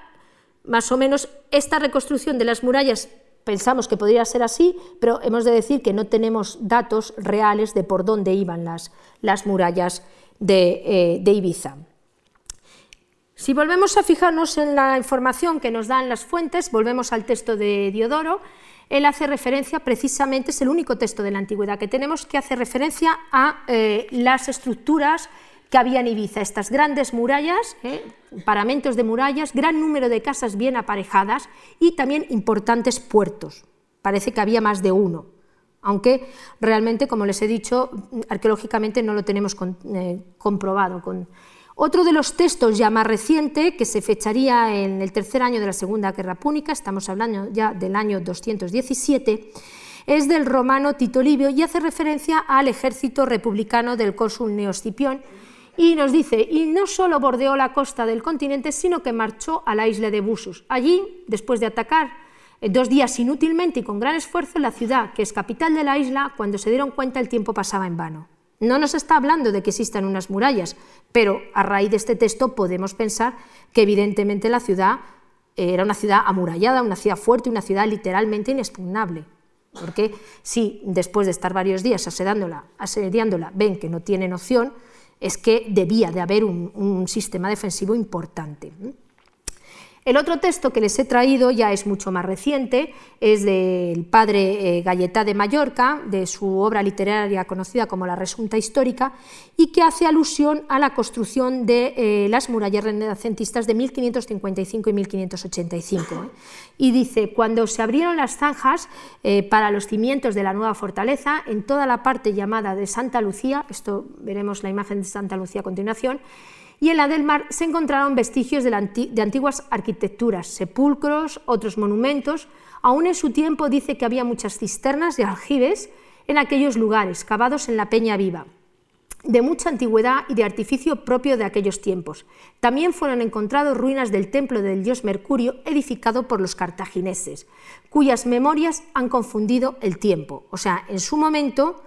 Speaker 2: más o menos esta reconstrucción de las murallas pensamos que podría ser así, pero hemos de decir que no tenemos datos reales de por dónde iban las, las murallas eh, de Ibiza. Si volvemos a fijarnos en la información que nos dan las fuentes, volvemos al texto de Diodoro, él hace referencia precisamente, es el único texto de la antigüedad que tenemos que hace referencia a eh, las estructuras que había en Ibiza, estas grandes murallas, eh, paramentos de murallas, gran número de casas bien aparejadas y también importantes puertos. Parece que había más de uno, aunque realmente, como les he dicho, arqueológicamente no lo tenemos eh, comprobado otro de los textos ya más reciente, que se fecharía en el tercer año de la Segunda Guerra Púnica, estamos hablando ya del año 217, es del romano Tito Livio y hace referencia al ejército republicano del cónsul Neoscipión y nos dice, y no solo bordeó la costa del continente, sino que marchó a la isla de Busus. Allí, después de atacar dos días inútilmente y con gran esfuerzo la ciudad, que es capital de la isla, cuando se dieron cuenta el tiempo pasaba en vano. No nos está hablando de que existan unas murallas, pero a raíz de este texto podemos pensar que evidentemente la ciudad era una ciudad amurallada, una ciudad fuerte, una ciudad literalmente inexpugnable. Porque si después de estar varios días asediándola, asediándola ven que no tiene noción, es que debía de haber un sistema defensivo importante. El otro texto que les he traído ya es mucho más reciente, es del padre eh, Galletá de Mallorca, de su obra literaria conocida como La Resunta Histórica, y que hace alusión a la construcción de eh, las murallas renacentistas de 1555 y 1585. ¿eh? Y dice, cuando se abrieron las zanjas para los cimientos de la nueva fortaleza, en toda la parte llamada de Santa Lucía, esto veremos la imagen de Santa Lucía a continuación, y en la del mar se encontraron vestigios de, antiguas arquitecturas, sepulcros, otros monumentos. Aún en su tiempo dice que había muchas cisternas y aljibes en aquellos lugares, cavados en la peña viva, de mucha antigüedad y de artificio propio de aquellos tiempos. También fueron encontrados ruinas del templo del dios Mercurio edificado por los cartagineses, cuyas memorias han confundido el tiempo. O sea, en su momento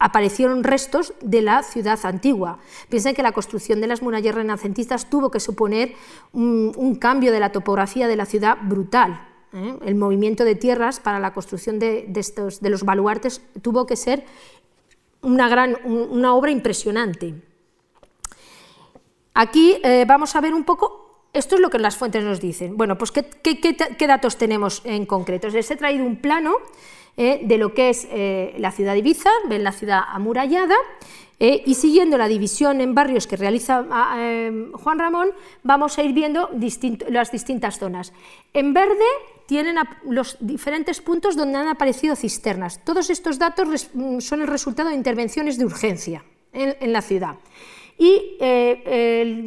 Speaker 2: aparecieron restos de la ciudad antigua. Piensen que la construcción de las murallas renacentistas tuvo que suponer un, cambio de la topografía de la ciudad brutal. ¿eh? El movimiento de tierras para la construcción de, estos, de los baluartes tuvo que ser una, gran, una obra impresionante. Aquí eh, vamos a ver un poco Esto es lo que las fuentes nos dicen. Bueno, pues ¿qué, datos tenemos en concreto? Les he traído un plano eh, de lo que es eh, la ciudad de Ibiza, ven la ciudad amurallada, eh, y siguiendo la división en barrios que realiza ah, Juan Ramón, vamos a ir viendo las distintas zonas. En verde tienen los diferentes puntos donde han aparecido cisternas. Todos estos datos mm, son el resultado de intervenciones de urgencia en la ciudad y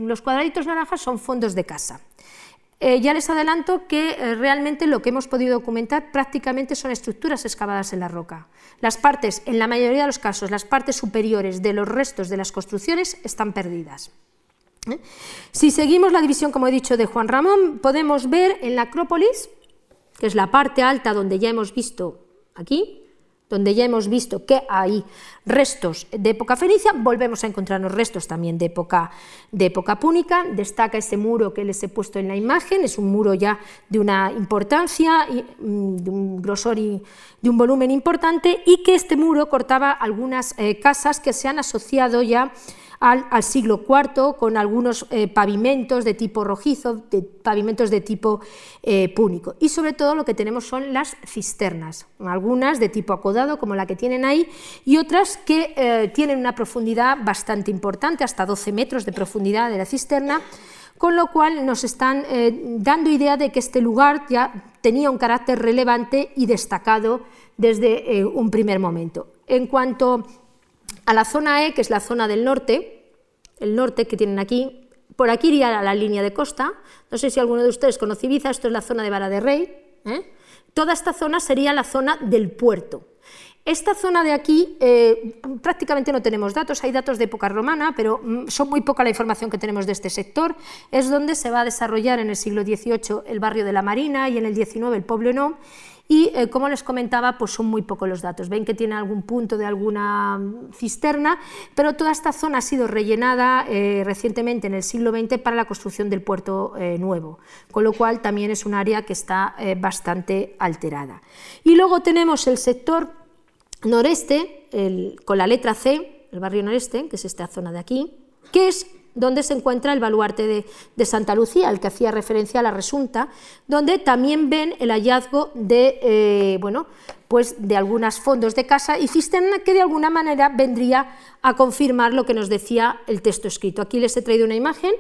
Speaker 2: los cuadraditos naranjas son fondos de casa. Eh, ya les adelanto que eh, realmente lo que hemos podido documentar prácticamente son estructuras excavadas en la roca. Las partes, en la mayoría de los casos, las partes superiores de los restos de las construcciones están perdidas. Si seguimos la división, como he dicho, de Juan Ramón, podemos ver en la Acrópolis, que es la parte alta donde ya hemos visto aquí, donde ya hemos visto que hay restos de época fenicia, volvemos a encontrarnos restos también de época, de época púnica. Destaca ese muro que les he puesto en la imagen, es un muro ya de una importancia, mm, de un grosor y de un volumen importante, y que este muro cortaba algunas eh, casas que se han asociado ya al, siglo IV con algunos eh, pavimentos de tipo rojizo, de, pavimentos de tipo eh, púnico. Y sobre todo lo que tenemos son las cisternas, algunas de tipo acodado como la que tienen ahí y otras que eh, tienen una profundidad bastante importante, hasta 12 metros de profundidad de la cisterna, con lo cual nos están dando idea de que este lugar ya tenía un carácter relevante y destacado desde un primer momento. En cuanto a la zona E, que es la zona del norte, el norte que tienen aquí, por aquí iría la línea de costa, no sé si alguno de ustedes conoce Ibiza, esto es la zona de Vara de Rey, ¿eh? toda esta zona sería la zona del puerto. Esta zona de aquí eh, prácticamente no tenemos datos, hay datos de época romana, pero mm, son muy poca la información que tenemos de este sector. Es donde se va a desarrollar en el siglo XVIII el barrio de la Marina y en el XIX el Poblenou, y eh, como les comentaba, pues son muy pocos los datos. Ven que tiene algún punto de alguna cisterna, pero toda esta zona ha sido rellenada eh, recientemente en el siglo XX para la construcción del puerto eh, nuevo, con lo cual también es un área que está bastante alterada. Y luego tenemos el sector noreste, con la letra C, el barrio noreste, que es esta zona de aquí, que es donde se encuentra el baluarte de, Santa Lucía, al que hacía referencia la Resunta, donde también ven el hallazgo de, eh, bueno, pues de algunos fondos de casa y que de alguna manera vendría a confirmar lo que nos decía el texto escrito. Aquí les he traído una imagen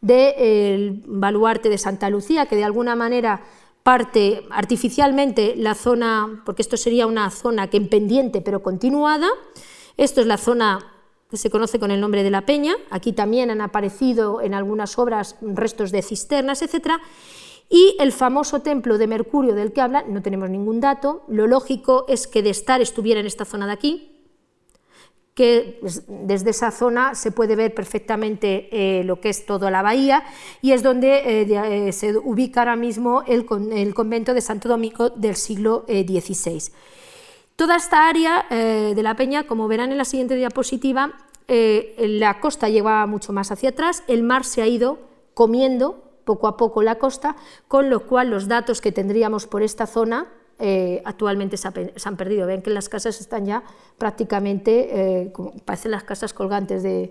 Speaker 2: del baluarte de Santa Lucía, que de alguna manera parte artificialmente la zona, porque esto sería una zona que en pendiente pero continuada, esto es la zona que se conoce con el nombre de la Peña. Aquí también han aparecido en algunas obras restos de cisternas, etc. Y el famoso templo de Mercurio del que habla, no tenemos ningún dato, lo lógico es que de estar estuviera en esta zona de aquí, que desde esa zona se puede ver perfectamente eh, lo que es toda la bahía y es donde eh, eh, se ubica ahora mismo el, el, convento de Santo Domingo del siglo XVI. Toda esta área eh, de la peña, como verán en la siguiente diapositiva, eh, la costa llevaba mucho más hacia atrás, el mar se ha ido comiendo poco a poco la costa, con lo cual los datos que tendríamos por esta zona eh, actualmente se, han perdido. Ven que las casas están ya prácticamente, como parecen las casas colgantes de...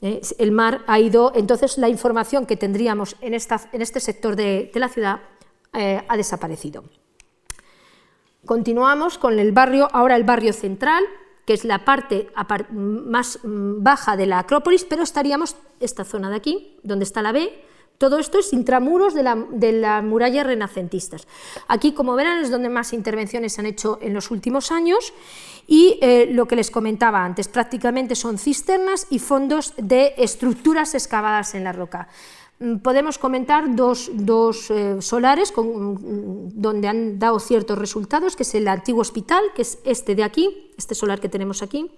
Speaker 2: el mar ha ido, entonces la información que tendríamos en, esta, en este sector de la ciudad ha desaparecido. Continuamos con el barrio, ahora el barrio central, que es la parte más baja de la Acrópolis, pero estaríamos esta zona de aquí, donde está la B, todo esto es intramuros de la, de la muralla renacentistas. Aquí, como verán, es donde más intervenciones se han hecho en los últimos años y eh, lo que les comentaba antes, prácticamente son cisternas y fondos de estructuras excavadas en la roca. Mm, podemos comentar dos, eh, solares mm, donde han dado ciertos resultados, que es el antiguo hospital, que es este de aquí, este solar que tenemos aquí.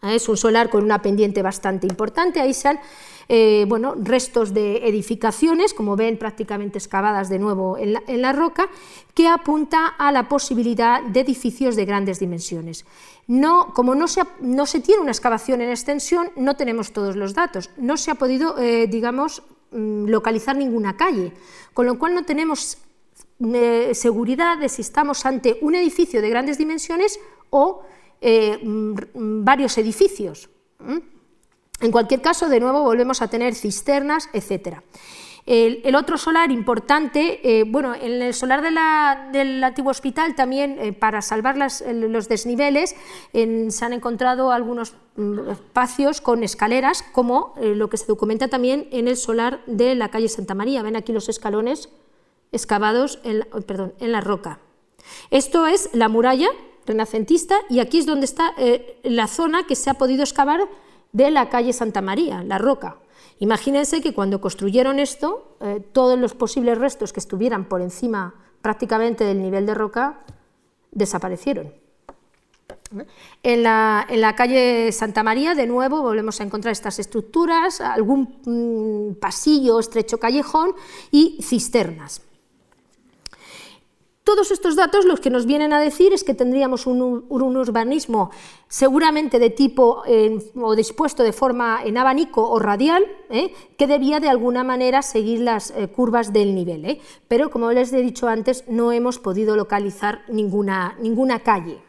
Speaker 2: Ah, es un solar con una pendiente bastante importante, ahí se han eh, bueno, restos de edificaciones, como ven prácticamente excavadas de nuevo en la, roca, que apunta a la posibilidad de edificios de grandes dimensiones. No, como no se, no se, tiene una excavación en extensión, no tenemos todos los datos. No se ha podido, eh, digamos, mm, localizar ninguna calle, con lo cual no tenemos eh, seguridad de si estamos ante un edificio de grandes dimensiones o mm, varios edificios. En cualquier caso, de nuevo volvemos a tener cisternas, etc. El, otro solar importante, eh, bueno, en el solar del antiguo hospital también eh, para salvar los desniveles se han encontrado algunos mm, espacios con escaleras, como eh, lo que se documenta también en el solar de la calle Santa María. Ven aquí los escalones excavados en la roca. Esto es la muralla renacentista y aquí es donde está la zona que se ha podido excavar de la calle Santa María, la roca. Imagínense que cuando construyeron esto, eh, todos los posibles restos que estuvieran por encima prácticamente del nivel de roca desaparecieron. En la, en la, calle Santa María, de nuevo, volvemos a encontrar estas estructuras, algún mm, pasillo, estrecho callejón y cisternas. Todos estos datos los que nos vienen a decir es que tendríamos un, urbanismo seguramente de tipo o dispuesto de forma en abanico o radial, ¿eh? que debía de alguna manera seguir las eh, curvas del nivel. ¿eh? Pero como les he dicho antes, no hemos podido localizar ninguna, ninguna calle.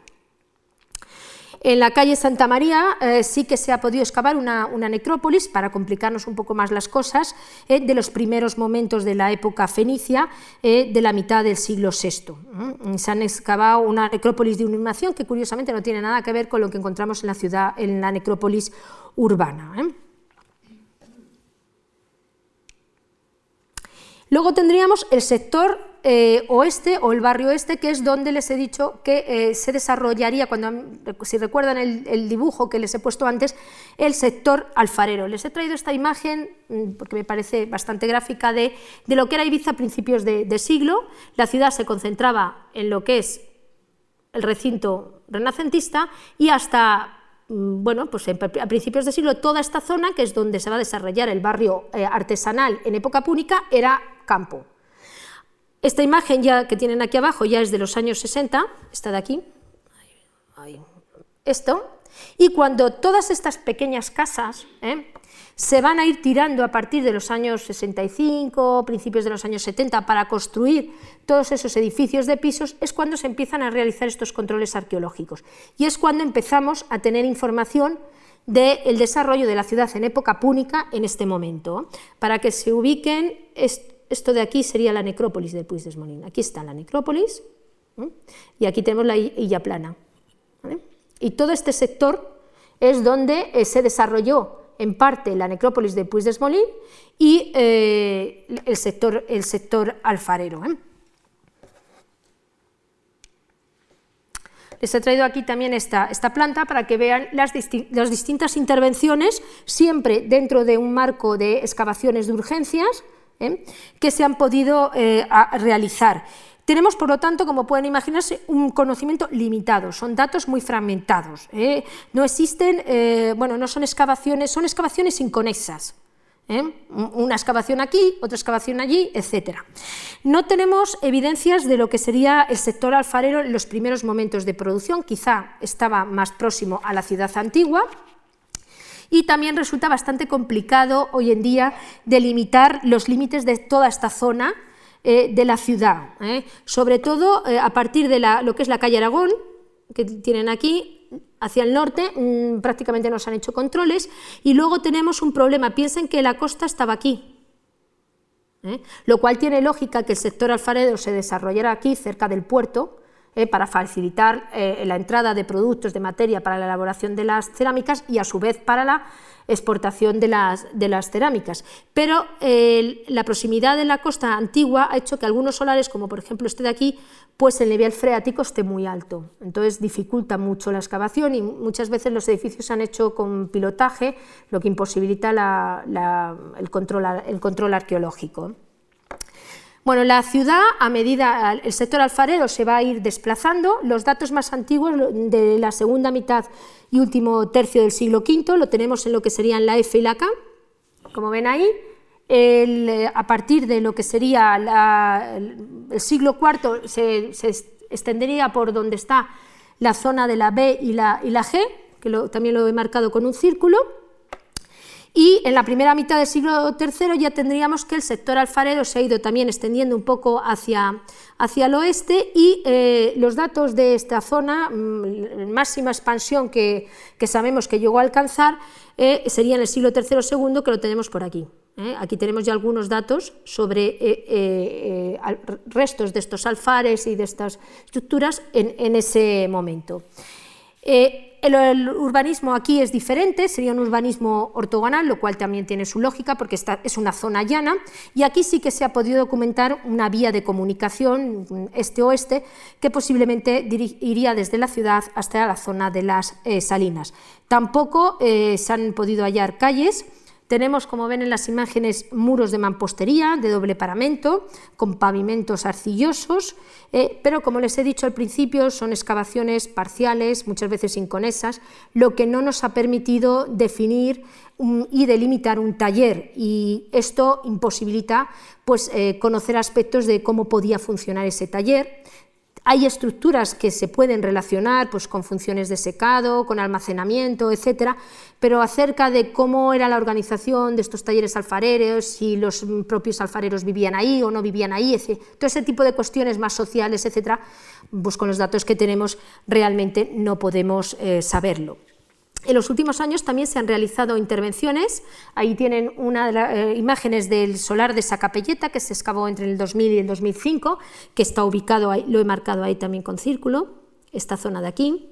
Speaker 2: En la calle Santa María eh, sí que se ha podido excavar una, necrópolis, para complicarnos un poco más las cosas, eh, de los primeros momentos de la época fenicia, eh, de la mitad del siglo VI. Se han excavado una necrópolis de unimación que curiosamente no tiene nada que ver con lo que encontramos en la ciudad, en la necrópolis urbana. Luego tendríamos el sector eh, oeste o el barrio oeste, que es donde les he dicho que eh, se desarrollaría, cuando, si recuerdan el, dibujo que les he puesto antes, el sector alfarero. Les he traído esta imagen mm, porque me parece bastante gráfica de, lo que era Ibiza a principios de, siglo. La ciudad se concentraba en lo que es el recinto renacentista y hasta mm, bueno, pues a principios de siglo toda esta zona, que es donde se va a desarrollar el barrio eh, artesanal en época púnica, era campo. Esta imagen ya que tienen aquí abajo ya es de los años 60, está de aquí, esto, y cuando todas estas pequeñas casas ¿eh? se van a ir tirando a partir de los años 65, principios de los años 70, para construir todos esos edificios de pisos, es cuando se empiezan a realizar estos controles arqueológicos. Y es cuando empezamos a tener información del desarrollo de la ciudad en época púnica en este momento. Para que se ubiquen, esto de aquí sería la necrópolis de Puig des Molins. Aquí está la necrópolis y aquí tenemos la Illa Plana. Y todo este sector es donde eh, se desarrolló en parte la necrópolis de Puig des Molins y eh, el, sector, el sector alfarero. ¿eh? Les he traído aquí también esta, esta planta para que vean las, las, distintas intervenciones, siempre dentro de un marco de excavaciones de urgencias, ¿eh? que se han podido eh, realizar. Tenemos, por lo tanto, como pueden imaginarse, un conocimiento limitado, son datos muy fragmentados. ¿eh? No existen, bueno, no son excavaciones, son excavaciones inconexas. Una excavación aquí, otra excavación allí, etc. No tenemos evidencias de lo que sería el sector alfarero en los primeros momentos de producción, quizá estaba más próximo a la ciudad antigua, y también resulta bastante complicado hoy en día delimitar los límites de toda esta zona eh, de la ciudad, ¿eh? sobre todo eh, a partir de lo que es la calle Aragón, que tienen aquí, hacia el norte mm, prácticamente no se han hecho controles, y luego tenemos un problema, piensen que la costa estaba aquí, lo cual tiene lógica que el sector alfarero se desarrollara aquí, cerca del puerto, eh, para facilitar eh, la entrada de productos de materia para la elaboración de las cerámicas y a su vez para la exportación de las, de las cerámicas. Pero la proximidad de la costa antigua ha hecho que algunos solares, como por ejemplo este de aquí, pues el nivel freático esté muy alto. Entonces dificulta mucho la excavación y muchas veces los edificios se han hecho con pilotaje, lo que imposibilita el, control, el control arqueológico. Bueno, la ciudad, a medida el sector alfarero se va a ir desplazando, los datos más antiguos de la segunda mitad y último tercio del siglo V lo tenemos en lo que serían la F y la K, como ven ahí, a partir de lo que sería el, siglo IV se, extendería por donde está la zona de la B y la, y la G, que también lo he marcado con un círculo, Y en la primera mitad del siglo III ya tendríamos que el sector alfarero se ha ido también extendiendo un poco hacia, hacia el oeste y eh, los datos de esta zona, mm, máxima expansión que, sabemos que llegó a alcanzar, eh, sería en el siglo III-II, que lo tenemos por aquí. ¿eh? Aquí tenemos ya algunos datos sobre restos de estos alfares y de estas estructuras en ese momento. El, urbanismo aquí es diferente, sería un urbanismo ortogonal, lo cual también tiene su lógica porque esta es una zona llana y aquí sí que se ha podido documentar una vía de comunicación este-oeste que posiblemente iría desde la ciudad hasta la zona de las eh, salinas. Tampoco eh, se han podido hallar calles tenemos, como ven en las imágenes, muros de mampostería de doble paramento, con pavimentos arcillosos, eh, pero como les he dicho al principio, son excavaciones parciales, muchas veces inconesas, lo que no nos ha permitido definir y delimitar un taller y esto imposibilita pues, eh, conocer aspectos de cómo podía funcionar ese taller. Hay estructuras que se pueden relacionar pues, con funciones de secado, con almacenamiento, etcétera, pero acerca de cómo era la organización de estos talleres alfareros, si los propios alfareros vivían ahí o no vivían ahí, todo ese tipo de cuestiones más sociales, etcétera, pues con los datos que tenemos realmente no podemos eh, saberlo. En los últimos años también se han realizado intervenciones. Ahí tienen una de las eh, imágenes del solar de Sacapelleta, que se excavó entre el 2000 y el 2005, que está ubicado ahí, lo he marcado ahí también con círculo, esta zona de aquí.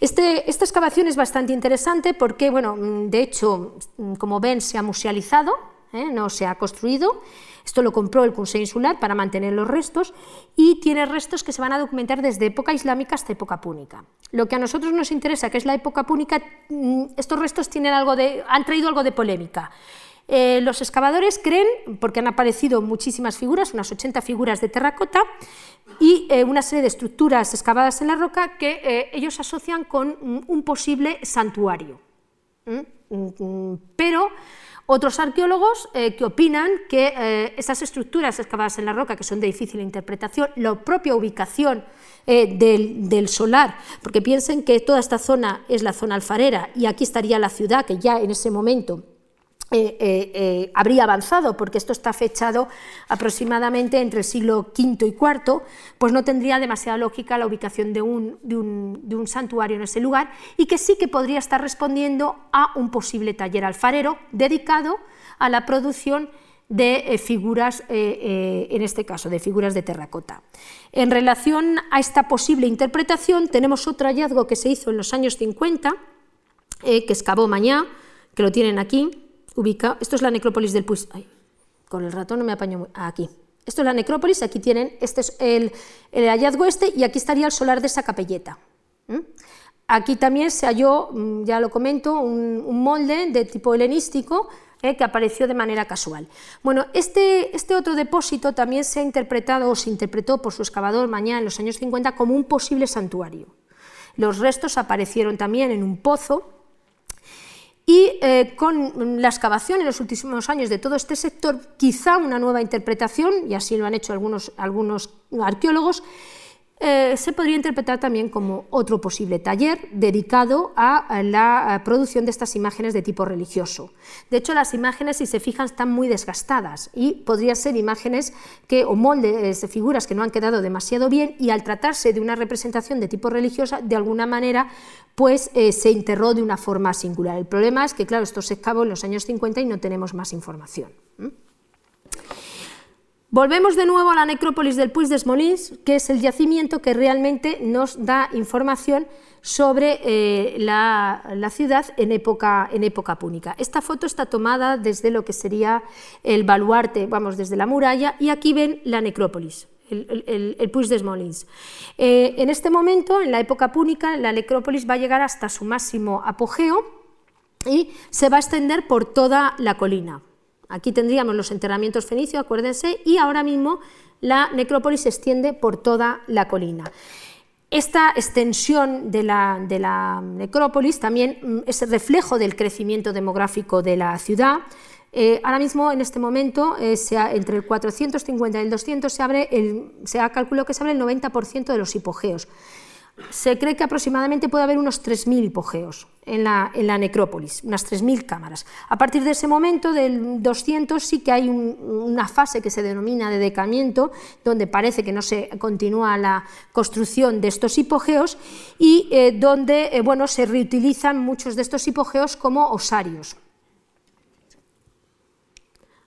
Speaker 2: Este, esta excavación es bastante interesante porque, bueno, de hecho, como ven, se ha musealizado, ¿eh? no se ha construido. Esto lo compró el Consejo Insular para mantener los restos y tiene restos que se van a documentar desde época islámica hasta época púnica. Lo que a nosotros nos interesa, que es la época púnica, mm, estos restos tienen algo de, han traído algo de polémica. Eh, los excavadores creen, porque han aparecido muchísimas figuras, unas 80 figuras de terracota y eh, una serie de estructuras excavadas en la roca que eh, ellos asocian con un posible santuario. ¿Mm? Mm, pero otros arqueólogos eh, que opinan que eh, esas estructuras excavadas en la roca, que son de difícil interpretación, la propia ubicación eh, del, solar, porque piensen que toda esta zona es la zona alfarera y aquí estaría la ciudad, que ya en ese momento eh, eh, eh, habría avanzado, porque esto está fechado aproximadamente entre el siglo V y IV, pues no tendría demasiada lógica la ubicación de un, de, un, santuario en ese lugar y que sí que podría estar respondiendo a un posible taller alfarero dedicado a la producción de figuras, en este caso, de figuras de terracota. En relación a esta posible interpretación, tenemos otro hallazgo que se hizo en los años 50, que excavó Mañá, que lo tienen aquí, esto es la necrópolis del Puig, con el ratón no me apaño muy, aquí. Esto es la necrópolis, aquí tienen, este es el, hallazgo este y aquí estaría el solar de esa capelleta. Aquí también se halló, mm, ya lo comento, un, molde de tipo helenístico eh, que apareció de manera casual. Bueno, este, este, otro depósito también se ha interpretado o se interpretó por su excavador mañana en los años 50 como un posible santuario. Los restos aparecieron también en un pozo y eh, con la excavación en los últimos años de todo este sector, quizá una nueva interpretación, y así lo han hecho algunos, algunos arqueólogos, eh, se podría interpretar también como otro posible taller dedicado a la producción de estas imágenes de tipo religioso. De hecho, las imágenes, si se fijan, están muy desgastadas y podrían ser imágenes que, o moldes de figuras que no han quedado demasiado bien y al tratarse de una representación de tipo religiosa, de alguna manera, pues eh, se enterró de una forma singular. El problema es que, claro, esto se excavó en los años 50 y no tenemos más información. Volvemos de nuevo a la necrópolis del Puig des Molins, que es el yacimiento que realmente nos da información sobre eh, la, ciudad en época, en época púnica. Esta foto está tomada desde lo que sería el baluarte, vamos, desde la muralla, y aquí ven la necrópolis, el, el, Puig des Molins. Eh, en este momento, en la época púnica, la necrópolis va a llegar hasta su máximo apogeo y se va a extender por toda la colina. Aquí tendríamos los enterramientos fenicios, acuérdense, y ahora mismo la necrópolis se extiende por toda la colina. Esta extensión de la, necrópolis también mm, es reflejo del crecimiento demográfico de la ciudad. Eh, ahora mismo, en este momento, eh, entre el 450 y el 200 se, abre el, se ha calculado que se abre el 90% de los hipogeos. Se cree que aproximadamente puede haber unos 3.000 hipogeos en la, necrópolis, unas 3.000 cámaras. A partir de ese momento, del 200, sí que hay una fase que se denomina de decamiento, donde parece que no se continúa la construcción de estos hipogeos y eh, donde eh, bueno, se reutilizan muchos de estos hipogeos como osarios.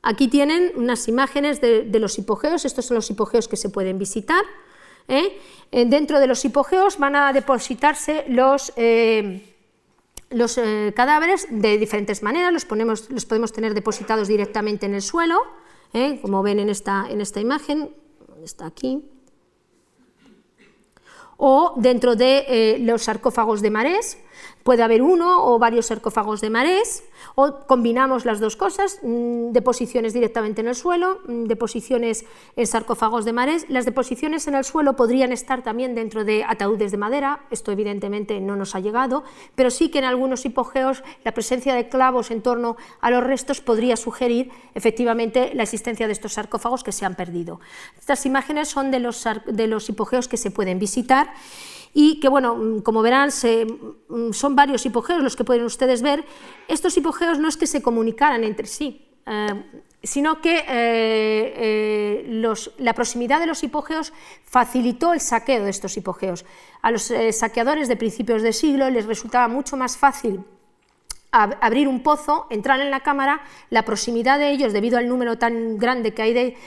Speaker 2: Aquí tienen unas imágenes de, de los hipogeos, estos son los hipogeos que se pueden visitar. ¿Eh? Eh, dentro de los hipogeos van a depositarse los, eh, cadáveres de diferentes maneras, los, ponemos, los, podemos tener depositados directamente en el suelo, como ven en esta, en esta imagen, está aquí, o dentro de los sarcófagos de marés, Puede haber uno o varios sarcófagos de marés, o combinamos las dos cosas, mm, deposiciones directamente en el suelo, mm, deposiciones en sarcófagos de marés. Las deposiciones en el suelo podrían estar también dentro de ataúdes de madera, esto evidentemente no nos ha llegado, pero sí que en algunos hipogeos la presencia de clavos en torno a los restos podría sugerir efectivamente la existencia de estos sarcófagos que se han perdido. Estas imágenes son de los, de los hipogeos que se pueden visitar y que, bueno, mm, como verán, mm, son varios hipogeos los que pueden ustedes ver. Estos hipogeos no es que se comunicaran entre sí, eh, sino que eh, eh, la proximidad de los hipogeos facilitó el saqueo de estos hipogeos. A los saqueadores de principios de siglo les resultaba mucho más fácil abrir un pozo, entrar en la cámara, la proximidad de ellos, debido al número tan grande que hay de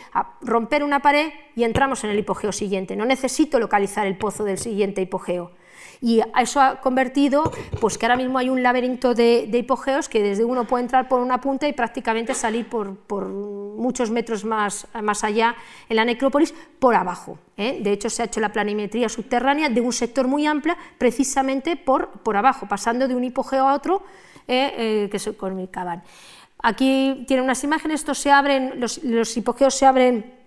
Speaker 2: romper una pared y entramos en el hipogeo siguiente. No necesito localizar el pozo del siguiente hipogeo. Y eso ha convertido pues, que ahora mismo hay un laberinto de, hipogeos que desde uno puede entrar por una punta y prácticamente salir por, muchos metros más, más, allá en la necrópolis por abajo. ¿eh? De hecho, se ha hecho la planimetría subterránea de un sector muy amplio precisamente por, por abajo, pasando de un hipogeo a otro eh, que se comunicaban. Aquí tienen unas imágenes, estos se abren, los, los hipogeos se abren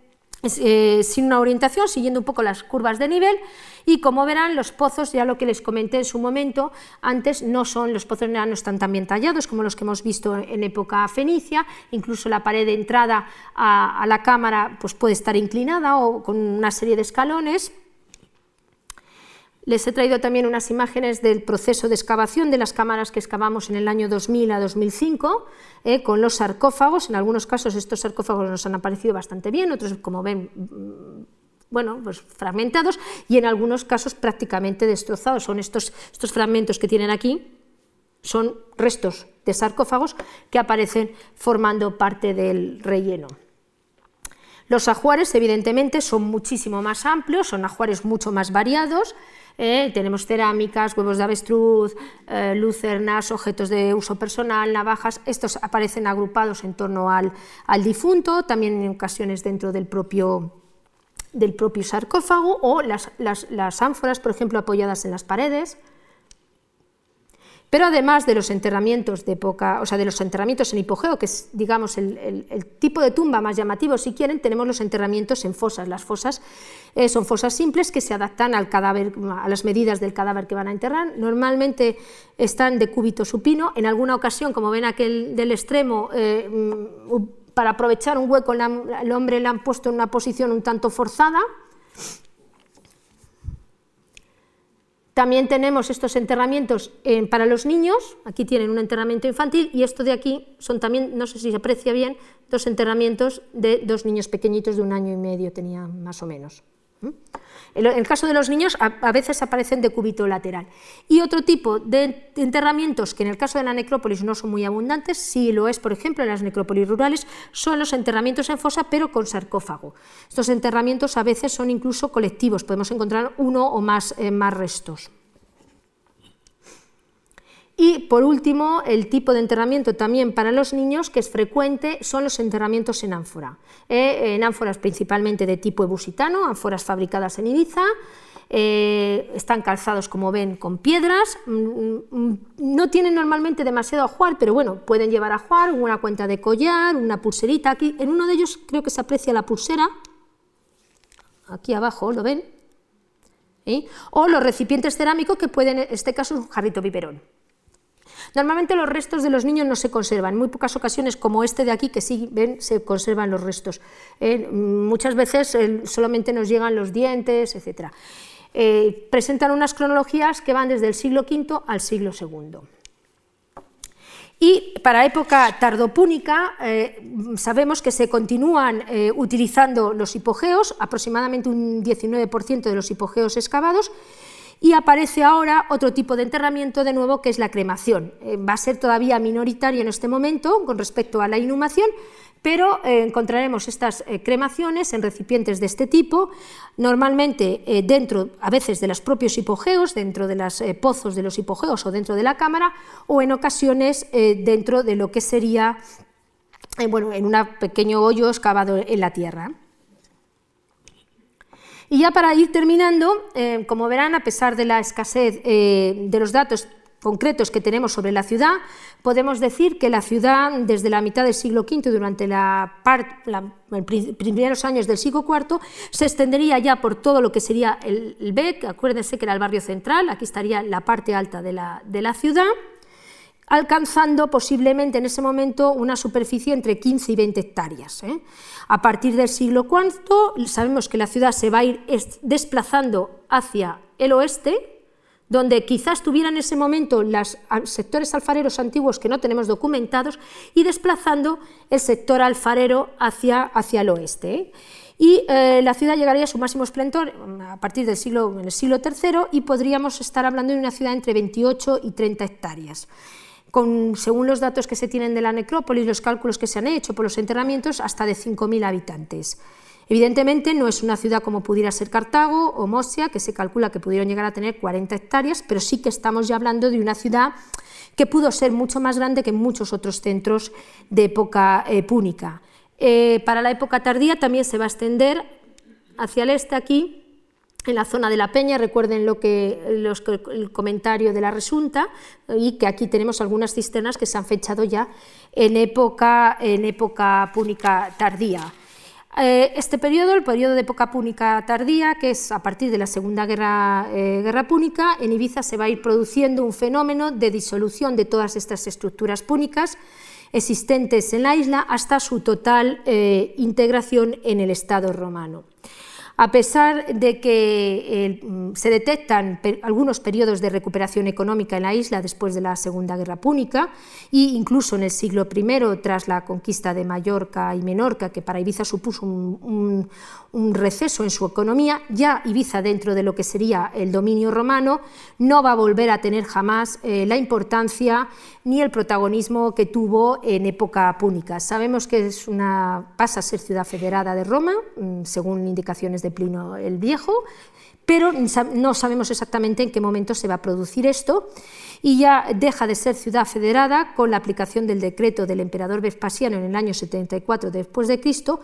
Speaker 2: eh, sin una orientación, siguiendo un poco las curvas de nivel y como verán los pozos, ya lo que les comenté en su momento, antes no son, los pozos no están tan bien tallados como los que hemos visto en época fenicia, incluso la pared de entrada a, a la cámara pues puede estar inclinada o con una serie de escalones, les he traído también unas imágenes del proceso de excavación de las cámaras que excavamos en el año 2000 a 2005, eh, con los sarcófagos. En algunos casos estos sarcófagos nos han aparecido bastante bien, otros, como ven, mm, bueno, pues fragmentados y en algunos casos prácticamente destrozados. Son estos, estos fragmentos que tienen aquí, son restos de sarcófagos que aparecen formando parte del relleno. Los ajuares, evidentemente, son muchísimo más amplios, son ajuares mucho más variados, ¿eh? tenemos cerámicas, huevos de avestruz, eh, lucernas, objetos de uso personal, navajas, estos aparecen agrupados en torno al, difunto, también en ocasiones dentro del propio, del propio sarcófago o las, las ánforas, por ejemplo, apoyadas en las paredes. Pero además de los enterramientos de época, o sea, de los enterramientos en hipogeo, que es, digamos, el, tipo de tumba más llamativo, si quieren, tenemos los enterramientos en fosas. Las fosas eh, son fosas simples que se adaptan al cadáver, a las medidas del cadáver que van a enterrar. Normalmente están de cúbito supino. En alguna ocasión, como ven aquel del extremo, eh, mm, para aprovechar un hueco, el hombre le han puesto en una posición un tanto forzada También tenemos estos enterramientos eh, para los niños, aquí tienen un enterramiento infantil y esto de aquí son también, no sé si se aprecia bien, dos enterramientos de dos niños pequeñitos de un año y medio tenían más o menos. En el caso de los niños a, veces aparecen de cúbito lateral. Y otro tipo de enterramientos que en el caso de la necrópolis no son muy abundantes, si lo es por ejemplo en las necrópolis rurales, son los enterramientos en fosa pero con sarcófago. Estos enterramientos a veces son incluso colectivos, podemos encontrar uno o más, eh, más restos. Y por último, el tipo de enterramiento también para los niños que es frecuente son los enterramientos en ánfora, eh, en ánforas principalmente de tipo ebusitano, ánforas fabricadas en Ibiza, eh, están calzados como ven con piedras, mm, mm, no tienen normalmente demasiado ajuar, pero bueno, pueden llevar ajuar, una cuenta de collar, una pulserita, aquí en uno de ellos creo que se aprecia la pulsera, aquí abajo, ¿lo ven? O los recipientes cerámicos que pueden, en este caso es un jarrito biberón. Normalmente los restos de los niños no se conservan, en muy pocas ocasiones como este de aquí que sí ven se conservan los restos. Eh, muchas veces solamente nos llegan los dientes, etc. eh, presentan unas cronologías que van desde el siglo V al siglo II. Y para época tardopúnica eh, sabemos que se continúan eh, utilizando los hipogeos, aproximadamente un 19% de los hipogeos excavados, y aparece ahora otro tipo de enterramiento de nuevo que es la cremación. Eh, va a ser todavía minoritario en este momento con respecto a la inhumación, pero eh, encontraremos estas eh, cremaciones en recipientes de este tipo, normalmente dentro a veces de los propios hipogeos, dentro de los pozos de los hipogeos o dentro de la cámara, o en ocasiones dentro de lo que sería bueno, en un pequeño hoyo excavado en la tierra. Y ya para ir terminando, como verán, a pesar de la escasez de los datos concretos que tenemos sobre la ciudad, podemos decir que la ciudad, desde la mitad del siglo V y durante la los primeros años del siglo IV, se extendería ya por todo lo que sería el, el Bec, acuérdense que era el barrio central, aquí estaría la parte alta de la, de ciudad, alcanzando posiblemente en ese momento una superficie entre 15 y 20 hectáreas. ¿eh? A partir del siglo IV sabemos que la ciudad se va a ir desplazando hacia el oeste, donde quizás tuvieran en ese momento los sectores alfareros antiguos que no tenemos documentados y desplazando el sector alfarero hacia, hacia el oeste. Y eh, la ciudad llegaría a su máximo esplendor a partir del siglo, en siglo III y podríamos estar hablando de una ciudad entre 28 y 30 hectáreas. Según los datos que se tienen de la necrópolis, los cálculos que se han hecho por los enterramientos, hasta de 5.000 habitantes. Evidentemente no es una ciudad como pudiera ser Cartago o Mosia, que se calcula que pudieron llegar a tener 40 hectáreas, pero sí que estamos ya hablando de una ciudad que pudo ser mucho más grande que muchos otros centros de época eh, púnica. Eh, para la época tardía también se va a extender hacia el este aquí, en la zona de la Peña, recuerden lo que, el comentario de la Resunta, y que aquí tenemos algunas cisternas que se han fechado ya en época, en época púnica tardía. Eh, este periodo, el periodo de época púnica tardía, que es a partir de la Segunda Guerra, eh, Guerra Púnica, en Ibiza se va a ir produciendo un fenómeno de disolución de todas estas estructuras púnicas existentes en la isla hasta su total eh, integración en el Estado romano. A pesar de que mm, se detectan algunos periodos de recuperación económica en la isla después de la Segunda Guerra Púnica e incluso en el siglo I, tras la conquista de Mallorca y Menorca, que para Ibiza supuso un, receso en su economía, ya Ibiza dentro de lo que sería el dominio romano no va a volver a tener jamás eh, la importancia ni el protagonismo que tuvo en época púnica. Sabemos que es una, pasa a ser ciudad federada de Roma, mm, según indicaciones de Plino el Viejo, pero no sabemos exactamente en qué momento se va a producir esto y ya deja de ser ciudad federada con la aplicación del decreto del emperador Vespasiano en el año 74 después de Cristo,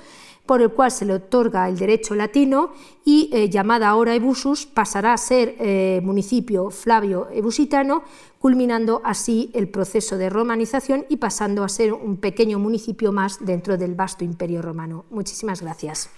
Speaker 2: por el cual se le otorga el derecho latino y eh, llamada ahora Ebusus pasará a ser eh, municipio Flavio Ebusitano, culminando así el proceso de romanización y pasando a ser un pequeño municipio más dentro del vasto imperio romano. Muchísimas gracias.